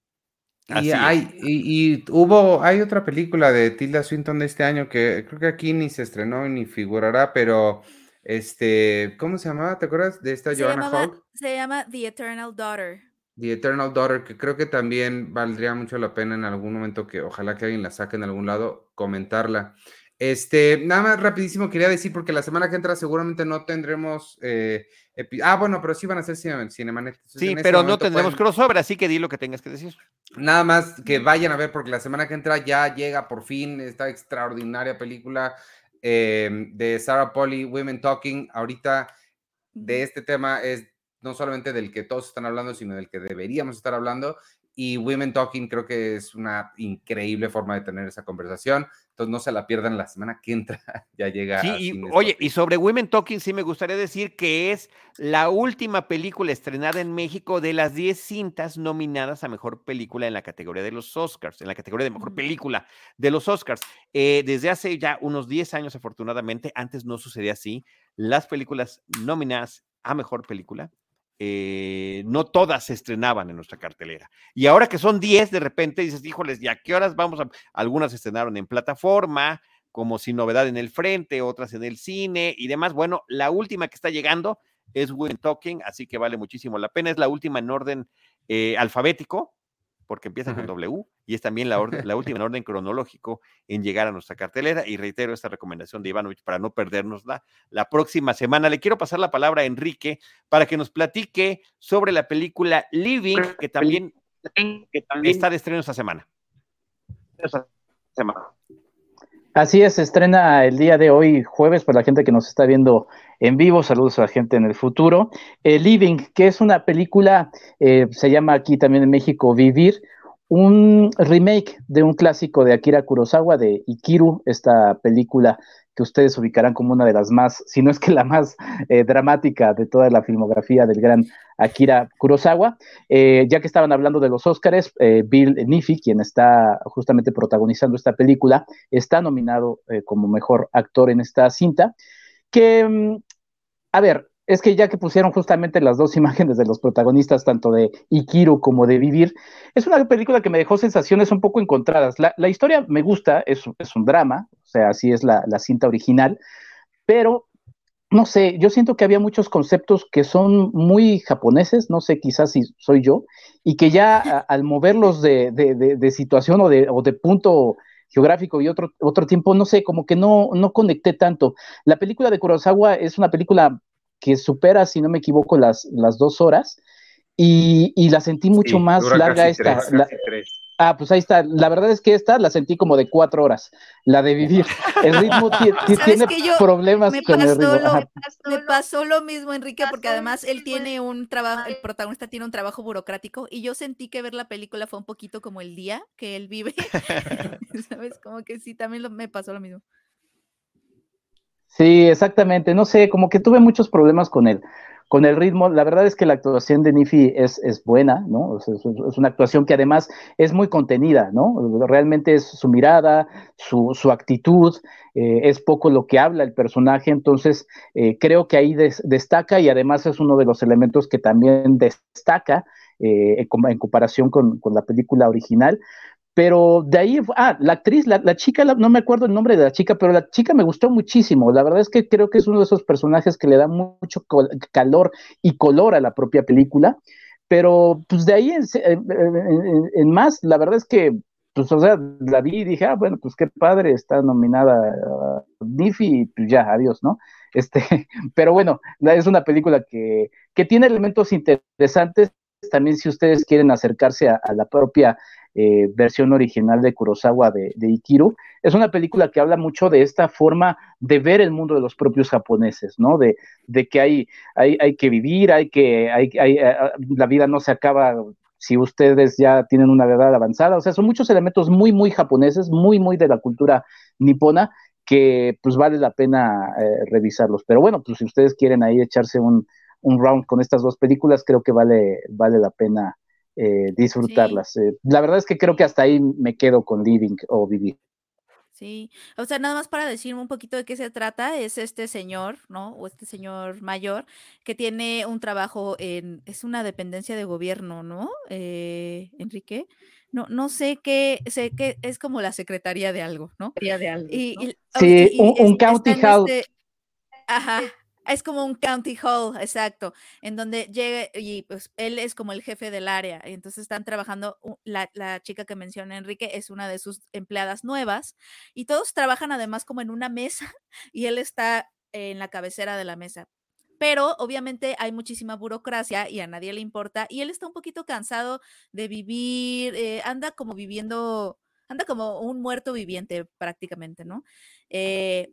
Y, hay, y, hubo, hay otra película de Tilda Swinton de este año que creo que aquí ni se estrenó ni figurará, pero este, ¿cómo se llamaba? ¿Te acuerdas de esta Joanna Hogg? Se llama The Eternal Daughter. The Eternal Daughter, que creo que también valdría mucho la pena en algún momento que ojalá que alguien la saque en algún lado, comentarla. Este, nada más rapidísimo quería decir, porque la semana que entra seguramente no tendremos. Eh, ah, bueno, pero sí van a ser Cinemanet. Sí, pero no tendremos crossover, así que di lo que tengas que decir. Nada más que vayan a ver, porque la semana que entra ya llega por fin esta extraordinaria película Em, de Sarah Polly, Women Talking, ahorita de este tema es no solamente del que todos están hablando, sino del que deberíamos estar hablando. Y Women Talking creo que es una increíble forma de tener esa conversación. Entonces no se la pierdan la semana que entra. ya llega. Sí, y, oye, y sobre Women Talking sí me gustaría decir que es la última película estrenada en México de las 10 cintas nominadas a Mejor Película en la categoría de los Oscars, en la categoría de Mejor Película de los Oscars. Eh, desde hace ya unos 10 años, afortunadamente, antes no sucedía así, las películas nominadas a Mejor Película eh, no todas se estrenaban en nuestra cartelera. Y ahora que son 10, de repente dices, híjoles, ¿y a qué horas vamos a...? Algunas se estrenaron en plataforma, como sin novedad en el frente, otras en el cine y demás. Bueno, la última que está llegando es Women Talking, así que vale muchísimo la pena. Es la última en orden eh, alfabético, porque empieza con W y es también la, la última en orden cronológico en llegar a nuestra cartelera. Y reitero esta recomendación de Ivanovich para no perdernosla la próxima semana. Le quiero pasar la palabra a Enrique para que nos platique sobre la película Living, que también, está de estreno esta semana. Así es, se estrena el día de hoy, jueves, para la gente que nos está viendo en vivo. Saludos a la gente en el futuro. Eh, Living, que es una película, eh, se llama aquí también en México Vivir, un remake de un clásico de Akira Kurosawa, de Ikiru, esta película que ustedes ubicarán como una de las más, si no es que la más eh, dramática de toda la filmografía del gran Akira Kurosawa. Eh, ya que estaban hablando de los Óscares, eh, Bill Niffy, quien está justamente protagonizando esta película, está nominado como mejor actor en esta cinta, que, mm, a ver, es que ya que pusieron justamente las dos imágenes de los protagonistas, tanto de Ikiru como de Vivir, es una película que me dejó sensaciones un poco encontradas. La, historia me gusta, es, un drama, o sea, así es la, cinta original, pero no sé, yo siento que había muchos conceptos que son muy japoneses, no sé, quizás si soy yo, y que ya al moverlos de situación o de, o de punto geográfico y otro, otro tiempo, no sé, como que no, no conecté tanto. La película de Kurosawa es una película que supera, si no me equivoco, las, las dos horas y, y la sentí mucho Sí, más dura larga casi esta. tres, la- casi tres. ah, pues ahí está. La verdad es que esta la sentí como de cuatro horas, la de vivir. El ritmo ti- ti- ¿Sabes tiene problemas me con el pasó ritmo. lo-. Me pasó lo mismo, Enrique, porque además él tiene un trabajo, el protagonista tiene un trabajo burocrático y yo sentí que ver la película fue un poquito como el día que él vive. ¿Sabes? Como que sí, también lo- me pasó lo mismo. Sí, exactamente. No sé, como que tuve muchos problemas con el, con el ritmo. La verdad es que la actuación de Nifi es, es buena, ¿no? O sea, es, una actuación que además es muy contenida, ¿no? Realmente es su mirada, su, su actitud, eh, es poco lo que habla el personaje, entonces eh, creo que ahí des- destaca y además es uno de los elementos que también destaca eh, en, en comparación con, con la película original. Pero de ahí, ah, la actriz, la, la chica, no me acuerdo el nombre de la chica, pero la chica me gustó muchísimo. La verdad es que creo que es uno de esos personajes que le da mucho calor y color a la propia película. Pero pues de ahí en, más, la verdad es que, pues, o sea, la vi y dije, ah, bueno, pues qué padre, está nominada Nifi y pues ya, adiós, ¿no? Este, pero bueno, es una película que, que tiene elementos interesantes. También si ustedes quieren acercarse a, a la propia eh, versión original de Kurosawa de, Ikiru. Es una película que habla mucho de esta forma de ver el mundo de los propios japoneses, ¿no? De, de que hay, hay, hay, que vivir, hay que, hay, hay, eh, la vida no se acaba si ustedes ya tienen una edad avanzada. O sea, son muchos elementos muy, muy japoneses, muy, muy de la cultura nipona que pues vale la pena eh, revisarlos. Pero bueno, pues si ustedes quieren ahí echarse un, un round con estas dos películas, creo que vale, vale la pena eh, disfrutarlas. Sí. Eh, la verdad es que creo que hasta ahí me quedo con Living o Vivir. Sí, o sea, nada más para decirme un poquito de qué se trata, es este señor, ¿no? O este señor mayor que tiene un trabajo en, es una dependencia de gobierno, ¿no? Eh, Enrique, no, no sé qué, sé que es como la secretaría de algo, ¿no? De algo, y, ¿no? y, sí, y, un, un county house. Este, ajá, es como un county hall, exacto, en donde llega y pues él es como el jefe del área, y entonces están trabajando, la, chica que menciona Enrique es una de sus empleadas nuevas y todos trabajan además como en una mesa y él está en la cabecera de la mesa. Pero obviamente hay muchísima burocracia y a nadie le importa y él está un poquito cansado de vivir, eh, anda como viviendo, anda como un muerto viviente prácticamente, ¿no? Eh,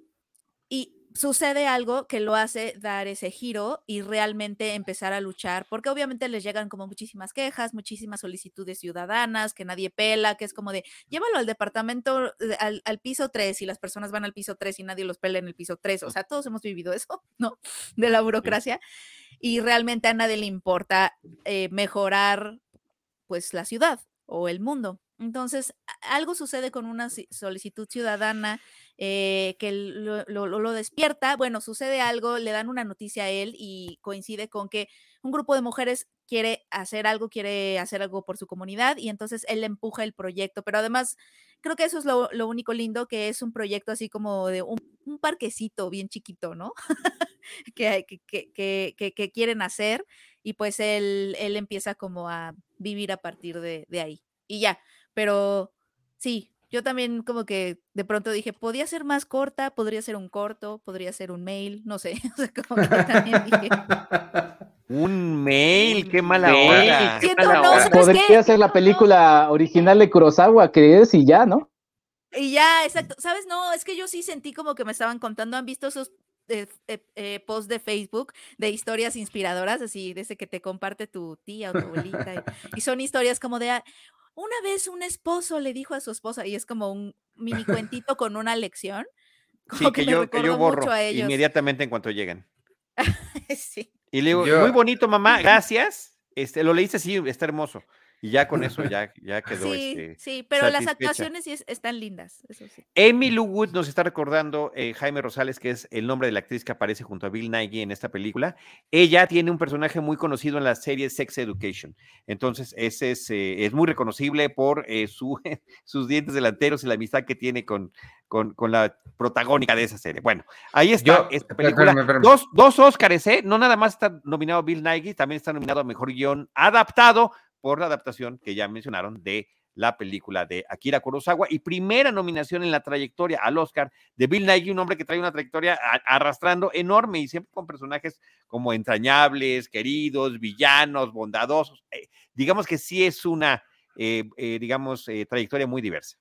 y sucede algo que lo hace dar ese giro y realmente empezar a luchar, porque obviamente les llegan como muchísimas quejas, muchísimas solicitudes ciudadanas, que nadie pela, que es como de, llévalo al departamento, al, al piso 3 y las personas van al piso 3 y nadie los pela en el piso 3, o sea, todos hemos vivido eso, ¿no? De la burocracia y realmente a nadie le importa eh, mejorar pues la ciudad o el mundo. Entonces, algo sucede con una solicitud ciudadana eh, que lo, despierta. Bueno, sucede algo, le dan una noticia a él y coincide con que un grupo de mujeres quiere hacer algo, quiere hacer algo por su comunidad y entonces él empuja el proyecto. Pero además, creo que eso es lo, único lindo, que es un proyecto así como de un, parquecito bien chiquito, ¿no? que, que, quieren hacer y pues él, él empieza como a vivir a partir de ahí. Y ya, pero sí, yo también como que de pronto dije, podría ser más corta, podría ser un corto, podría ser un mail, no sé, o sea, como que también dije. Un mail, qué mala mail, hora. Siento, qué mala no, hora. Podría ser la película original de Kurosawa, que es y ya, ¿no? Y ya, exacto. ¿Sabes? No, es que yo sí sentí como que me estaban contando, ¿han visto esos eh, eh, posts de Facebook de historias inspiradoras, así, desde que te comparte tu tía o tu abuelita? y, y son historias como de, ah, una vez un esposo le dijo a su esposa, y es como un mini cuentito con una lección. Sí, que, que, yo, que yo borro inmediatamente en cuanto llegan. sí. Y le digo, yo... muy bonito, mamá, gracias. Este, lo leíste, sí, está hermoso. Y ya con eso ya, ya quedó Sí, este. sí, pero las actuaciones sí es- están lindas, eso sí. Amy Lou Wood nos está recordando eh, Jaime Rosales, que es el nombre de la actriz que aparece junto a Bill Nighy en esta película. Ella tiene un personaje muy conocido en la serie Sex Education. Entonces, ese es, eh, es muy reconocible por eh, su, sus dientes delanteros y la amistad que tiene con, con, con la protagónica de esa serie. Bueno, ahí está Yo- esta espérame, película. espérame. Dos, dos Óscares, ¿eh? No nada más está nominado Bill Nighy, también está nominado a Mejor Guión Adaptado por la adaptación que ya mencionaron de la película de Akira Kurosawa y primera nominación en la trayectoria al Oscar de Bill Nighy, un hombre que trae una trayectoria arrastrando enorme y siempre con personajes como entrañables, queridos, villanos, bondadosos. Eh, digamos que sí es una, eh, eh, digamos, eh, trayectoria muy diversa.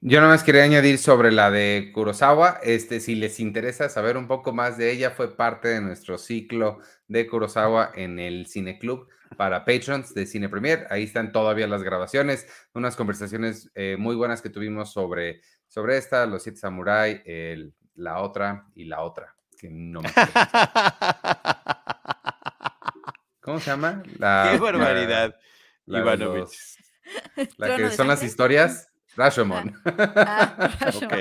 Yo nada más quería añadir sobre la de Kurosawa. Este, si les interesa saber un poco más de ella, fue parte de nuestro ciclo de Kurosawa en el Cine Club para patrons de Cine Premier. Ahí están todavía las grabaciones, unas conversaciones eh, muy buenas que tuvimos sobre, sobre esta, Los Siete Samurai, el- la otra y la otra. Que no me acuerdo. ¿Cómo se llama? La, ¡Qué la- barbaridad! la de Ivanovich. los- La Trono que son las historias. Rashomon. Ah,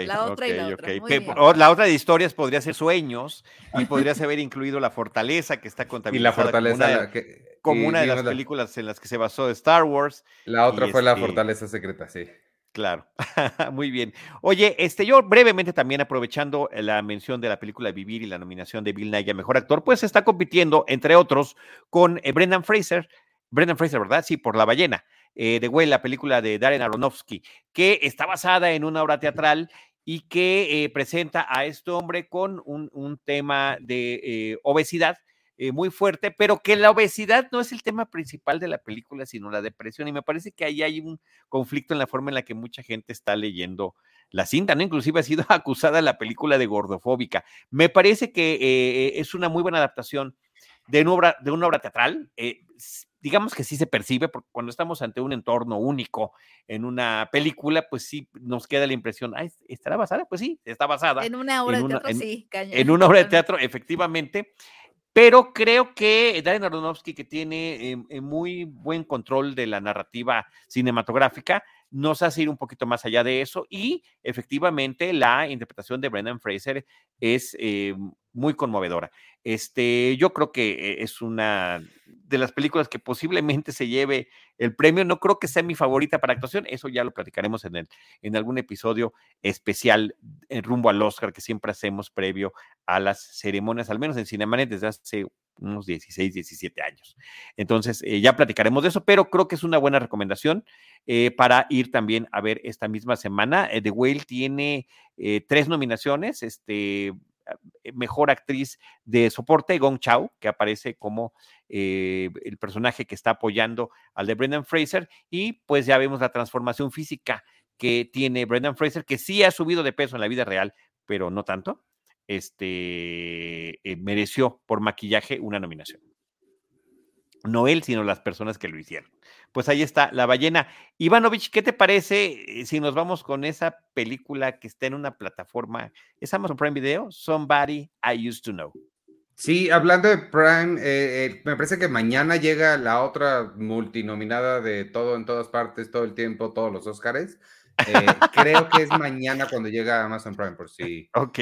la otra y la ok, otra. ok. muy Pe- bien. o la otra de historias podría ser sueños y podrías haber incluido la fortaleza que está y contabilizada la fortaleza. como una, la de, que- como y una de las películas en las que se basó Star Wars. La otra fue la este- fortaleza secreta, sí. Claro, muy bien. Oye, este, yo brevemente también aprovechando la mención de la película Vivir y la nominación de Bill Nighy a Mejor Actor, pues está compitiendo, entre otros, con eh, Brendan Fraser, Brendan Fraser, ¿verdad? Sí, por La Ballena, eh, de Güey, la película de Darren Aronofsky, que está basada en una obra teatral y que eh, presenta a este hombre con un, un tema de eh, obesidad eh, muy fuerte, pero que la obesidad no es el tema principal de la película, sino la depresión. Y me parece que ahí hay un conflicto en la forma en la que mucha gente está leyendo la cinta, ¿no? Inclusive ha sido acusada la película de gordofóbica. Me parece que eh, es una muy buena adaptación de una obra, de una obra teatral. eh, digamos que sí se percibe, porque cuando estamos ante un entorno único en una película, pues sí nos queda la impresión, "Ay, ¿estará basada? Pues sí, está basada En una obra en de una- teatro, en- sí, cañón. en una obra de teatro, efectivamente. Pero creo que Darren Aronofsky, que tiene eh, eh, muy buen control de la narrativa cinematográfica, nos hace ir un poquito más allá de eso. Y efectivamente, la interpretación de Brendan Fraser es eh, muy conmovedora. Este, yo creo que eh, es una de las películas que posiblemente se lleve el premio. No creo que sea mi favorita para actuación. Eso ya lo platicaremos en, en algún episodio especial en rumbo al Oscar que siempre hacemos previo a las ceremonias, al menos en Cinemanet desde hace unos 16, 17 años. Entonces, eh, ya platicaremos de eso, pero creo que es una buena recomendación eh, para ir también a ver esta misma semana. Eh, The Whale tiene tres nominaciones, este, eh, mejor actriz de soporte, Gong Chao, que aparece como el personaje que está apoyando al de Brendan Fraser, y pues ya vemos la transformación física que tiene Brendan Fraser, que sí ha subido de peso en la vida real, pero no tanto este, eh, mereció por maquillaje una nominación. No él, sino las personas que lo hicieron. Pues ahí está, La ballena. Ivanovich, ¿qué te parece eh, si nos vamos con esa película que está en una plataforma? ¿Es Amazon Prime Video? Somebody I Used to Know. Sí, hablando de Prime, eh, me parece que mañana llega la otra multinominada de todo en todas partes, todo el tiempo, todos los Óscares. Eh, creo que es mañana cuando llega a Amazon Prime, por si Ok.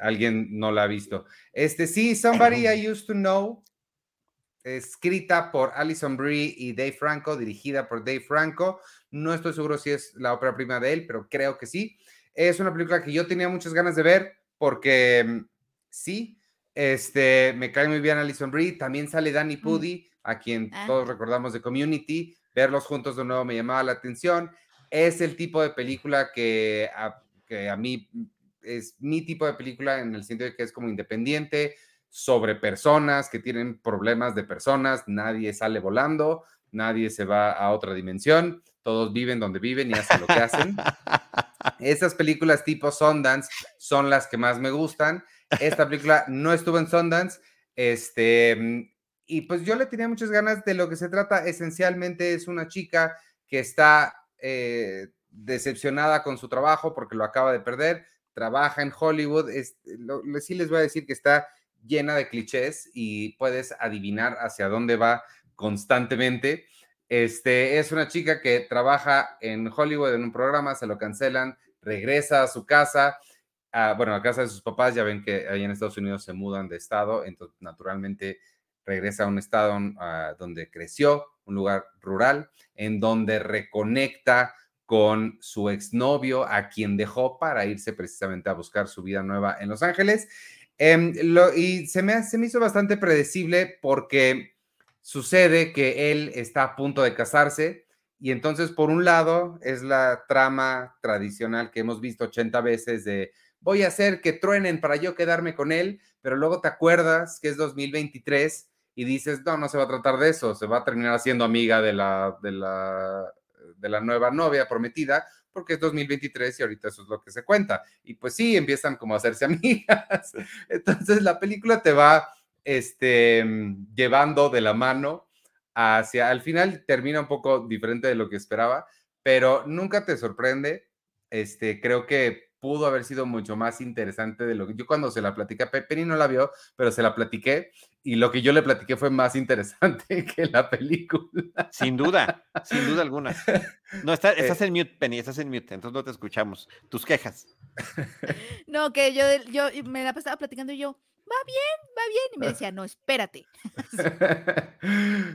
alguien no la ha visto. Este sí, Somebody I Used to Know, escrita por Alison Brie y Dave Franco, dirigida por Dave Franco. No estoy seguro si es la ópera prima de él, pero creo que sí. Es una película que yo tenía muchas ganas de ver porque mm, sí, este, me cae muy bien Alison Brie. También sale Danny Pudi, a quien Ah. todos recordamos de Community. Verlos juntos de nuevo me llamaba la atención. Es el tipo de película que a, que a mí es mi tipo de película en el sentido de que es como independiente, sobre personas que tienen problemas de personas, nadie sale volando, nadie se va a otra dimensión, todos viven donde viven y hacen lo que hacen. Esas películas tipo Sundance son las que más me gustan. Esta película no estuvo en Sundance, este, y pues yo le tenía muchas ganas de lo que se trata. Esencialmente es una chica que está eh, decepcionada con su trabajo porque lo acaba de perder, trabaja en Hollywood, es, sí les voy a decir que está llena de clichés y puedes adivinar hacia dónde va constantemente, Este, es una chica que trabaja en Hollywood en un programa, se lo cancelan, regresa a su casa, a, bueno, a casa de sus papás, ya ven que ahí en Estados Unidos se mudan de estado, entonces naturalmente regresa a un estado ah, donde creció, un lugar rural, en donde reconecta con su exnovio, a quien dejó para irse precisamente a buscar su vida nueva en Los Ángeles. Em, y se me, se me hizo bastante predecible porque sucede que él está a punto de casarse y entonces por un lado es la trama tradicional que hemos visto 80 veces de voy a hacer que truenen para yo quedarme con él, pero luego te acuerdas que es 2023 y dices, no, no se va a tratar de eso, se va a terminar haciendo amiga de la, de la, de la nueva novia prometida, porque es 2023 y ahorita eso es lo que se cuenta. Y pues sí, empiezan como a hacerse amigas. Entonces la película te va este, llevando de la mano hacia, al final termina un poco diferente de lo que esperaba, pero nunca te sorprende. Este, creo que pudo haber sido mucho más interesante de lo que yo cuando se la platiqué, Penny no la vio, pero se la platiqué y lo que yo le platiqué fue más interesante que la película. Sin duda, sin duda alguna. No, está, estás en mute, Penny, estás en mute, entonces no te escuchamos. Tus quejas. No, que yo, yo me la estaba platicando y yo, va bien, va bien. Y me decía, no, espérate.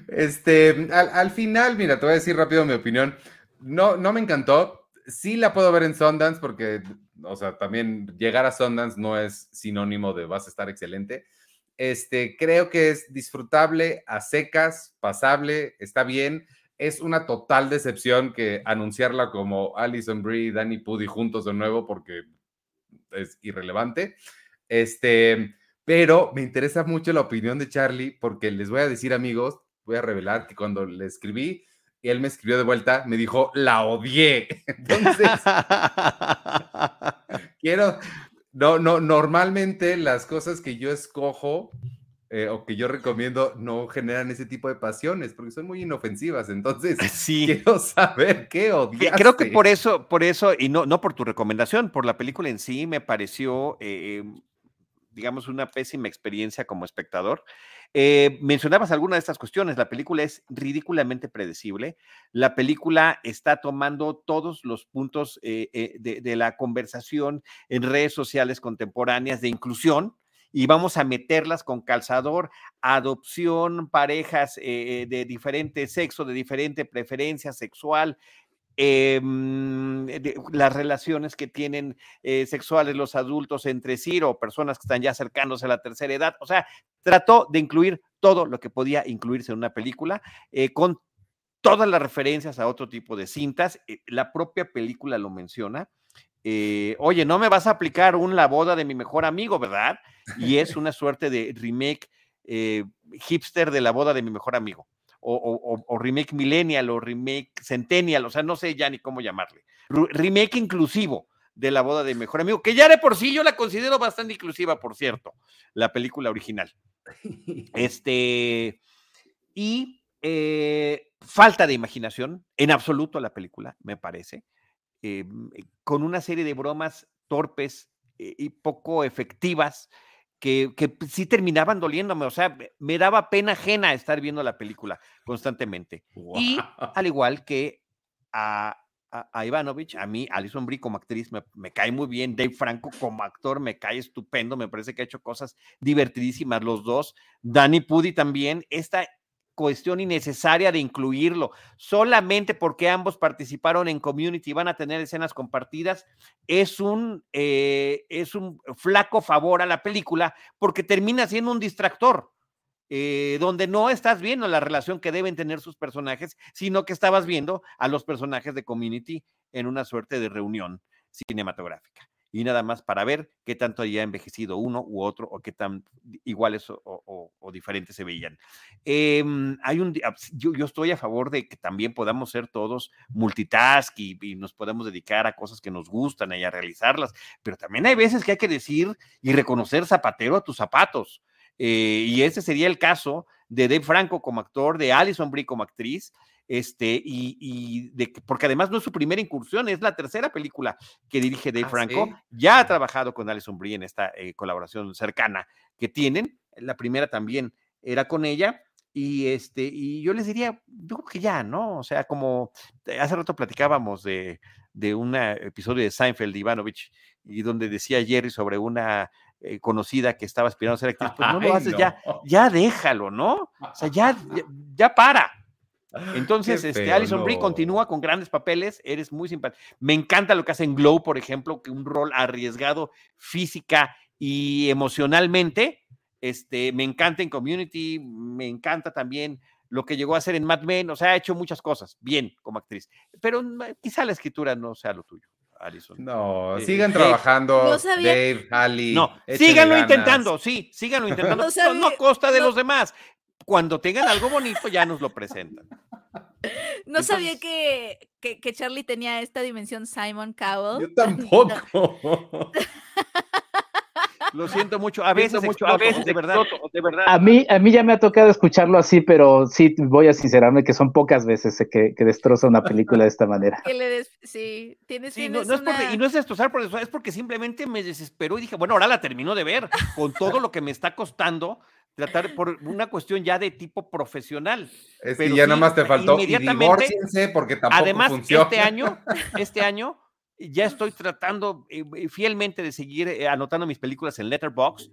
Este, al, al final, mira, te voy a decir rápido mi opinión. No, no me encantó, sí la puedo ver en Sundance porque, o sea, también llegar a Sundance no es sinónimo de vas a estar excelente. Este, creo que es disfrutable, a secas, pasable, está bien. Es una total decepción que anunciarla como Alison Brie Danny Pudi juntos de nuevo porque es irrelevante. Este, pero me interesa mucho la opinión de Charlie porque les voy a decir, amigos, voy a revelar que cuando le escribí, y él me escribió de vuelta, me dijo, la odié. Entonces, quiero, no, no, normalmente las cosas que yo escojo eh, o que yo recomiendo no generan ese tipo de pasiones porque son muy inofensivas. Entonces, sí. quiero saber qué odiaste. Creo que por eso, por eso, y no, no por tu recomendación, por la película en sí, me pareció, eh, digamos, una pésima experiencia como espectador. Eh, mencionabas alguna de estas cuestiones. La película es ridículamente predecible. La película está tomando todos los puntos eh, eh, de, la conversación en redes sociales contemporáneas de inclusión y vamos a meterlas con calzador, adopción, parejas de diferente sexo, de diferente preferencia sexual, Em, las relaciones que tienen eh, sexuales los adultos entre sí o personas que están ya acercándose a la tercera edad. O sea, trató de incluir todo lo que podía incluirse en una película eh, con todas las referencias a otro tipo de cintas. Eh, la propia película lo menciona. Oye, no me vas a aplicar un La boda de mi mejor amigo, ¿verdad? Y es una suerte de remake hipster de La boda de mi mejor amigo o, remake millennial o remake centennial, o sea, no sé ya ni cómo llamarle. remake inclusivo de la boda de mejor amigo, que ya de por sí yo la considero bastante inclusiva, por cierto, la película original. Este, y eh, falta de imaginación en absoluto la película, me parece, eh, con una serie de bromas torpes eh, y poco efectivas que, sí terminaban doliéndome, o sea, me daba pena ajena estar viendo la película constantemente. Y al igual que a, a, Ivanovich, a mí, Alison Brie como actriz me, me, cae muy bien, Dave Franco como actor me cae estupendo, me parece que ha hecho cosas divertidísimas los dos, Danny Pudi también, esta cuestión innecesaria de incluirlo, solamente porque ambos participaron en community y van a tener escenas compartidas, es un, eh, es un flaco favor a la película porque termina siendo un distractor. Eh, donde no estás viendo la relación que deben tener sus personajes, sino que estabas viendo a los personajes de Community en una suerte de reunión cinematográfica y nada más para ver qué tanto había envejecido uno u otro o qué tan iguales o, diferentes se veían. Em, hay un, yo, estoy a favor de que también podamos ser todos multitask y, nos podamos dedicar a cosas que nos gustan y a realizarlas, pero también hay veces que hay que decir y reconocer zapatero a tus zapatos. Eh, y ese sería el caso de Dave Franco como actor, de Alison Brie como actriz, este, y, de, porque además no es su primera incursión, es la tercera película que dirige Dave ah, Franco. Ya ha trabajado con Alison Brie en esta eh, colaboración cercana que tienen. La primera también era con ella. Y, este, y yo les diría, yo creo que ya, ¿no? O sea, como hace rato platicábamos de, de un episodio de Seinfeld, Ivanovich, y donde decía Jerry sobre una eh, conocida que estaba aspirando a ser actriz, pues no lo haces, ya, ya déjalo, ¿no? O sea, ya, ya, para. Entonces, este, Alison Brie continúa con grandes papeles, eres muy simpático. Me encanta lo que hace en Glow, por ejemplo, que un rol arriesgado física y emocionalmente, este, me encanta en Community, me encanta también lo que llegó a hacer en Mad Men, o sea, ha hecho muchas cosas bien como actriz, pero quizá la escritura no sea lo tuyo. Alison. No, eh, sigan trabajando, Dave, Ali. No, síganlo intentando, sí, síganlo intentando, no, a costa de los demás. Cuando tengan algo bonito, ya nos lo presentan. No sabía que, que, que, Charlie tenía esta dimensión Simon Cowell. Yo tampoco. Lo siento mucho, a veces, mucho, a veces, de verdad, de verdad. A mí, a mí ya me ha tocado escucharlo así, pero sí voy a sincerarme que son pocas veces que, que destroza una película de esta manera. sí, tienes, sí, no, es porque, y no es destrozar por eso, es porque simplemente me desesperó y dije, bueno, ahora la termino de ver, con todo lo que me está costando tratar por una cuestión ya de tipo profesional. Es que ya nomás te faltó inmediatamente, porque tampoco además, este año, este año ya estoy tratando eh, eh, fielmente de seguir eh, anotando mis películas en Letterboxd,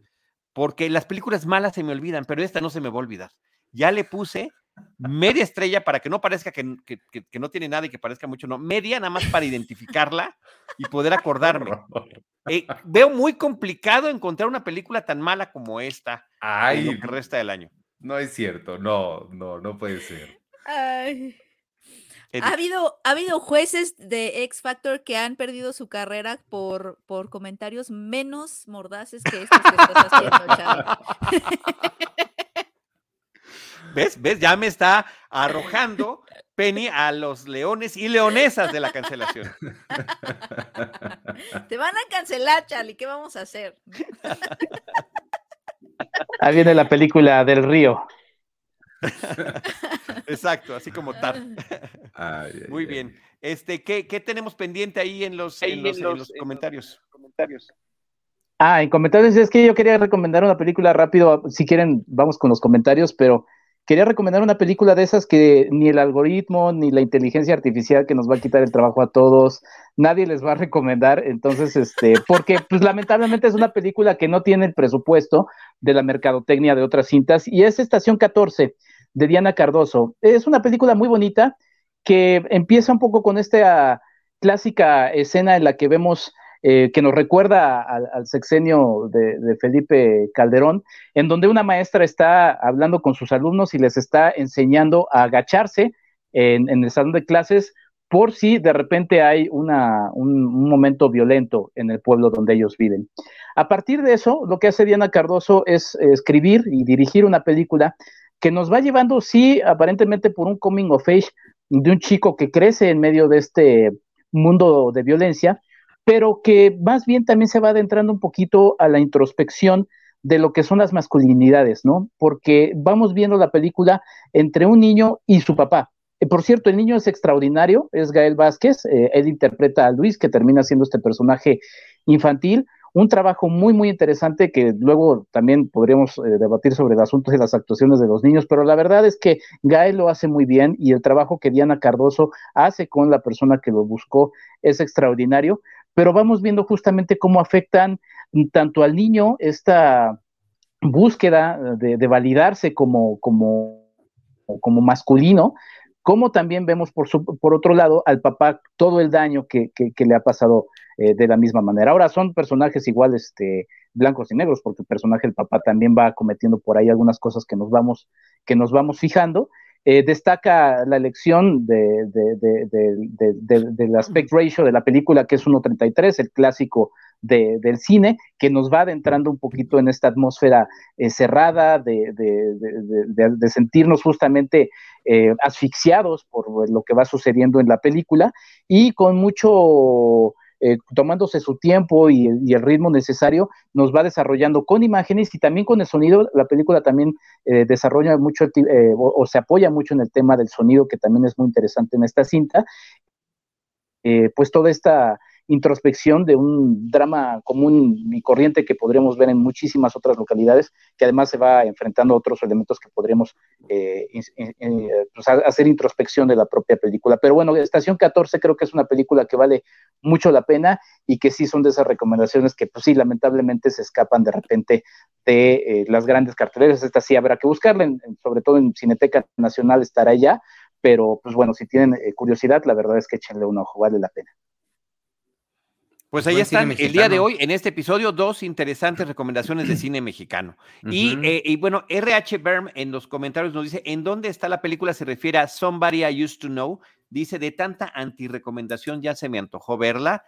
porque las películas malas se me olvidan, pero esta no se me va a olvidar. Ya le puse media estrella para que no parezca que, no tiene nada y que parezca mucho, no, media nada más para identificarla y poder acordarme. veo muy complicado encontrar una película tan mala como esta en lo que resta del año. No es cierto, no, no, no puede ser. Ay. Ha habido, ha habido jueces de X Factor que han perdido su carrera por, por comentarios menos mordaces que estos que estás haciendo, Charlie. ¿Ves? ¿Ves? Ya me está arrojando Penny a los leones y leonesas de la cancelación. Te van a cancelar, Charlie. ¿Qué vamos a hacer? Ahí viene la película del río. Exacto, así como tal. Muy bien. Este, ¿qué, ¿qué, tenemos pendiente ahí en los, en los, comentarios? Ah, en comentarios es que yo quería recomendar una película rápido. Si quieren, vamos con los comentarios, pero quería recomendar una película de esas que ni el algoritmo ni la inteligencia artificial que nos va a quitar el trabajo a todos, nadie les va a recomendar. Entonces, este, porque pues lamentablemente es una película que no tiene el presupuesto de la mercadotecnia de otras cintas y es Estación 14 de Diana Cardoso. Es una película muy bonita que empieza un poco con esta clásica escena en la que vemos eh, que nos recuerda al, sexenio de, Felipe Calderón, en donde una maestra está hablando con sus alumnos y les está enseñando a agacharse en, el salón de clases por si de repente hay una, un, momento violento en el pueblo donde ellos viven. A partir de eso, lo que hace Diana Cardoso es escribir y dirigir una película que nos va llevando, sí, aparentemente por un coming of age de un chico que crece en medio de este mundo de violencia, pero que más bien también se va adentrando un poquito a la introspección de lo que son las masculinidades, ¿no? Porque vamos viendo la película entre un niño y su papá. Eh, por cierto, el niño es extraordinario, es Gael Vázquez, eh, él interpreta a Luis, que termina siendo este personaje infantil, un trabajo muy, muy interesante que luego también podríamos eh, debatir sobre el asunto de las actuaciones de los niños, pero la verdad es que Gael lo hace muy bien y el trabajo que Diana Cardoso hace con la persona que lo buscó es extraordinario, pero vamos viendo justamente cómo afectan tanto al niño esta búsqueda de, validarse como, como, como masculino, como también vemos por, por otro lado al papá todo el daño que, que le ha pasado eh, de la misma manera. Ahora son personajes igual, este, blancos y negros, porque el personaje del papá también va cometiendo por ahí algunas cosas que nos vamos, que nos vamos fijando. Eh, destaca la elección de, del aspect ratio de la película, que es 1.33, el clásico del cine, que nos va adentrando un poquito en esta atmósfera eh, cerrada, de, sentirnos justamente asfixiados por lo que va sucediendo en la película y con mucho eh, tomándose su tiempo y, el ritmo necesario, nos va desarrollando con imágenes y también con el sonido. La película también eh, desarrolla mucho eh, o, se apoya mucho en el tema del sonido, que también es muy interesante en esta cinta. pues toda esta introspección de un drama común y corriente que podríamos ver en muchísimas otras localidades, que además se va enfrentando a otros elementos que podríamos eh, pues, hacer introspección de la propia película. Pero bueno, Estación 14 creo que es una película que vale mucho la pena y que sí son de esas recomendaciones que pues sí, lamentablemente se escapan de repente de eh, las grandes carteleras. Esta sí habrá que buscarla, sobre todo en Cineteca Nacional estará ya, pero pues bueno, si tienen eh, curiosidad, la verdad es que échenle un ojo, vale la pena. Pues ahí están el día de hoy, en este episodio, dos interesantes recomendaciones de cine mexicano. y, eh, y, bueno, RH Berm en los comentarios nos dice, ¿en dónde está la película? Se refiere a Somebody I Used to Know. Dice, de tanta antirecomendación ya se me antojó verla.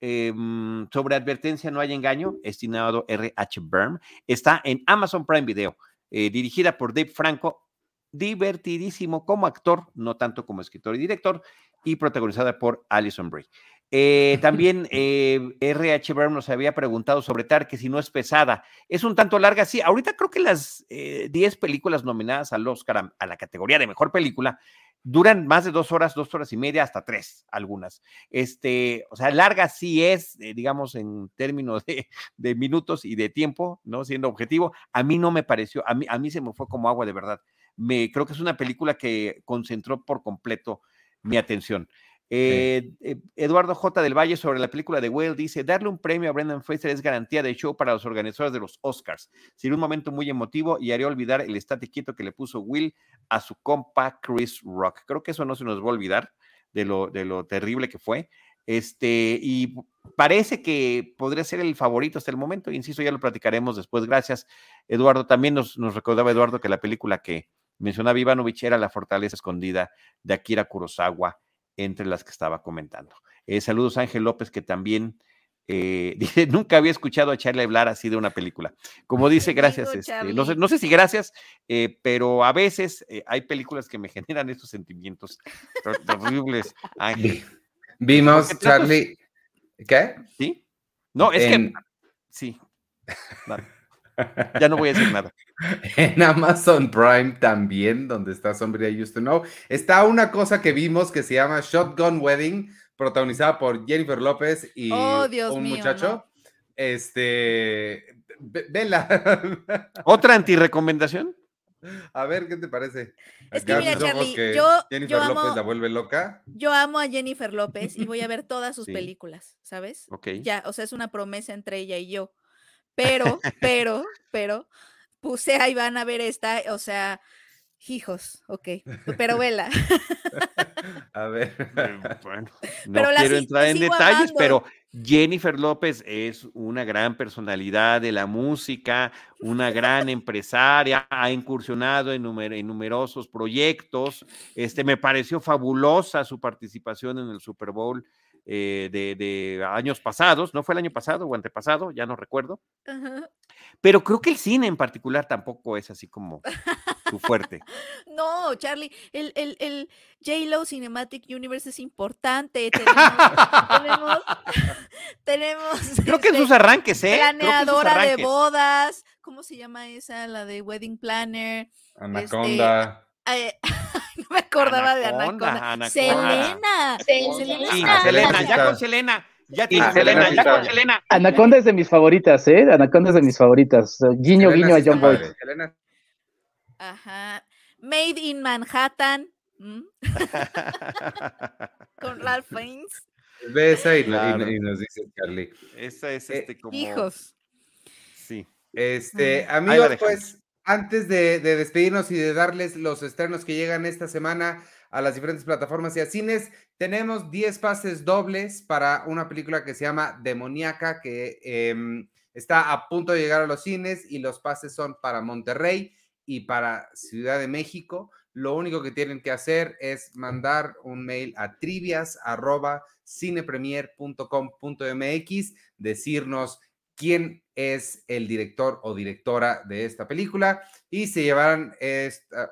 Em, sobre advertencia no hay engaño, estimado RH Berm. Está en Amazon Prime Video, eh, dirigida por Dave Franco, divertidísimo como actor, no tanto como escritor y director, y protagonizada por Alison Brie. Eh, también eh, RH Brown nos había preguntado sobre Tar, que si no es pesada. Es un tanto larga, sí. Ahorita creo que las 10 eh, películas nominadas al Oscar a, la categoría de mejor película duran más de dos horas, dos horas y media, hasta tres, algunas. Este, o sea, larga sí es, digamos, en términos de, minutos y de tiempo, ¿no? Siendo objetivo. A mí no me pareció, a mí, a mí se me fue como agua de verdad me creo que es una película que concentró por completo mi atención. Eh, eh, Eduardo J. del Valle sobre la película de Whale dice, darle un premio a Brendan Fraser es garantía de show para los organizadores de los Oscars. Sería un momento muy emotivo y haría olvidar el estate que le puso Will a su compa Chris Rock. Creo que eso no se nos va a olvidar de lo, de lo terrible que fue. Este, y parece que podría ser el favorito hasta el momento. Insisto, ya lo platicaremos después. Gracias, Eduardo. También nos, nos recordaba Eduardo que la película que, mencionaba Ivanovich era la fortaleza escondida de Akira Kurosawa, entre las que estaba comentando. Eh, saludos a Ángel López, que también eh, dice, nunca había escuchado a Charlie hablar así de una película. Como dice, gracias, este, no, sé, no, sé, si gracias, eh, pero a veces hay películas que me generan estos sentimientos terribles, Ángel. Vimos, Charlie, ¿qué? ¿Sí? No, es que, sí. Ya no voy a decir nada. En Amazon Prime también, donde está I Used to Know, está una cosa que vimos que se llama Shotgun Wedding, protagonizada por Jennifer López y oh, un muchacho. Este, vela. ¿Otra antirecomendación? A ver, ¿qué te parece? Es que mira, Charlie, yo, Jennifer amo, López la vuelve loca. Yo amo a Jennifer López y voy a ver todas sus películas, ¿sabes? Ok. Ya, o sea, es una promesa entre ella y yo. Pero, pero, pero, puse ahí van a ver esta, o sea, hijos, ok, pero vela. A ver. Bueno, no quiero entrar en detalles, pero Jennifer López es una gran personalidad de la música, una gran empresaria, ha incursionado en, en, numerosos proyectos. Este, me pareció fabulosa su participación en el Super Bowl eh, de, años pasados, ¿no fue el año pasado o antepasado? Ya no recuerdo. Pero creo que el cine en particular tampoco es así como su fuerte. no, Charlie, el, el, el J-Lo Cinematic Universe es importante. Tenemos, tenemos, creo que en sus este, arranques, ¿eh? Planeadora de bodas. ¿Cómo se llama esa? La de Wedding Planner. Anaconda. Este, no me acordaba de Anaconda. Selena. Selena. Selena, ya con Selena. Ya tiene Selena, ya con Selena. Anaconda es de mis favoritas, ¿eh? Anaconda es de mis favoritas. Guiño, guiño a John Boyd. Ajá. Made in Manhattan. con Ralph Fiennes. Ve esa y, nos dice Carly. Esa es eh, este como. Hijos. Sí. Este, amigos, pues antes de, despedirnos y de darles los estrenos que llegan esta semana a las diferentes plataformas y a cines, tenemos 10 pases dobles para una película que se llama Demoníaca, que em, está a punto de llegar a los cines y los pases son para Monterrey y para Ciudad de México. Lo único que tienen que hacer es mandar un mail a trivias decirnos quién es el director o directora de esta película y se llevarán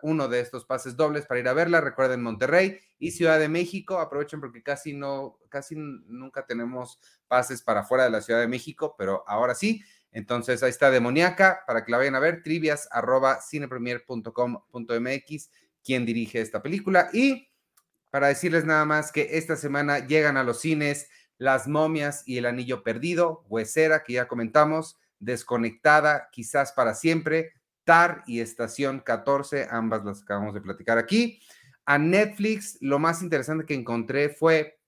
uno de estos pases dobles para ir a verla. Recuerden Monterrey y Ciudad de México. Aprovechen porque casi no, casi nunca tenemos pases para fuera de la Ciudad de México, pero ahora sí. Entonces ahí está Demoníaca para que la vayan a ver. Trivias arroba cinepremier.com.mx. Quién dirige esta película y para decirles nada más que esta semana llegan a los cines Las momias y el anillo perdido, Huesera, que ya comentamos, Desconectada, quizás para siempre, TAR y Estación 14, ambas las acabamos de platicar aquí. A Netflix, lo más interesante que encontré fue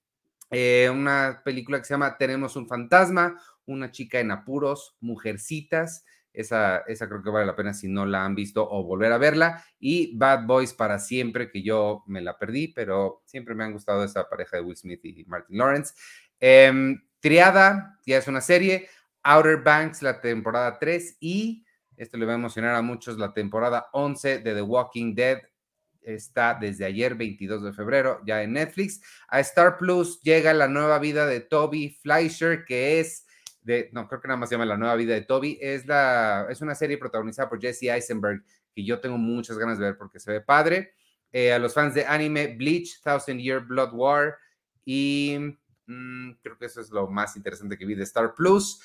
eh, una película que se llama Tenemos un fantasma, una chica en apuros, Mujercitas. Esa, esa creo que vale la pena si no la han visto o volver a verla. Y Bad Boys para siempre, que yo me la perdí, pero siempre me han gustado esa pareja de Will Smith y Martin Lawrence. Em, Triada, ya es una serie. Outer Banks, la temporada 3. Y, esto le va a emocionar a muchos, la temporada 11 de The Walking Dead está desde ayer, 22 de febrero, ya en Netflix. A Star Plus llega la nueva vida de Toby Fleischer, que es de, no, creo que nada más se llama La nueva vida de Toby. Es, la, es una serie protagonizada por Jesse Eisenberg, que yo tengo muchas ganas de ver porque se ve padre. Eh, a los fans de anime, Bleach, Thousand Year Blood War y mm, creo que eso es lo más interesante que vi de Star Plus.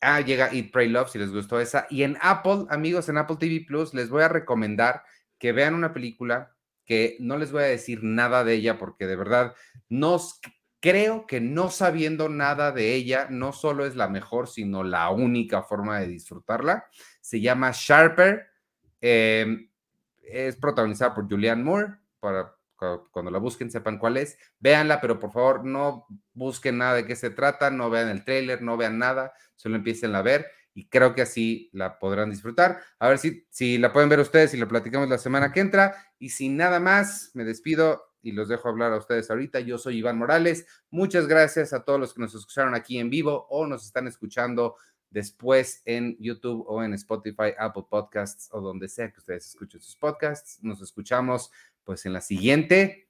Ah, llega Eat, Pray, Love, si les gustó esa. Y en Apple, amigos, en Apple TV Plus, les voy a recomendar que vean una película que no les voy a decir nada de ella porque de verdad no creo que no sabiendo nada de ella no solo es la mejor, sino la única forma de disfrutarla. Se llama Sharper. Em, es protagonizada por Julianne Moore. Para cuando la busquen sepan cuál es. Véanla, pero por favor no busquen nada de qué se trata, no vean el trailer, no vean nada, solo empiecen a ver y creo que así la podrán disfrutar. A ver si, si la pueden ver ustedes y la platicamos la semana que entra. Y sin nada más, me despido y los dejo hablar a ustedes ahorita. Yo soy Iván Morales. Muchas gracias a todos los que nos escucharon aquí en vivo o nos están escuchando después en YouTube o en Spotify, Apple Podcasts o donde sea que ustedes escuchen sus podcasts. Nos escuchamos pues en la siguiente.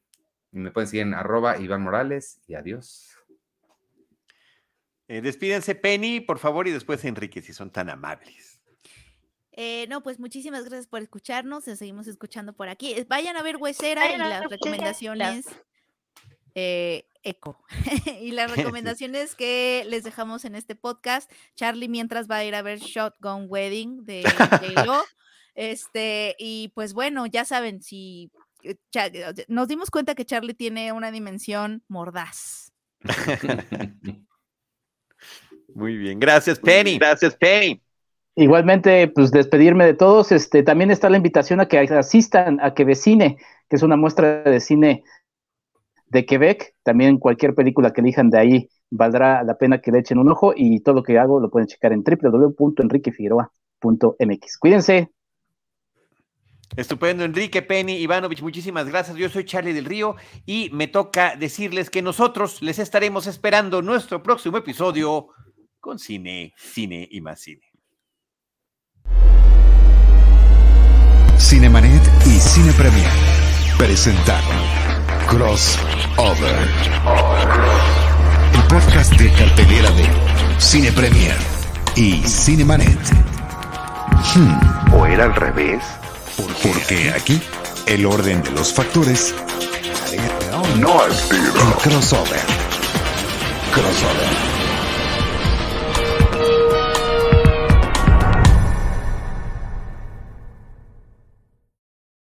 Me pueden seguir en arroba Iván Morales y adiós. Eh, despídense, Penny, por favor, y después Enrique, si son tan amables. Eh, no, pues muchísimas gracias por escucharnos. Seguimos escuchando por aquí. Eh, vayan a ver Huesera y las recomendaciones. eco. y las recomendaciones que les dejamos en este podcast. Charlie, mientras va a ir a ver Shotgun Wedding de J-Lo. este, y pues bueno, ya saben, si nos dimos cuenta que Charlie tiene una dimensión mordaz. Muy bien, gracias Penny. Gracias Penny. Igualmente, pues despedirme de todos. Este, también está la invitación a que asistan a Quevecine, que es una muestra de cine de Quebec. También cualquier película que elijan de ahí valdrá la pena que le echen un ojo y todo lo que hago lo pueden checar en www.enriquefigueroa.mx. Cuídense. Estupendo, Enrique Penny Ivanovich, muchísimas gracias. Yo soy Charlie del Río y me toca decirles que nosotros les estaremos esperando nuestro próximo episodio con cine, cine y más cine. Cinemanet y Cine Premier presentaron Crossover, el podcast de cartelera de Cine Premier y Cinemanet. Hmm. ¿O era al revés? Porque aquí el orden de los factores no es el crossover. Crossover.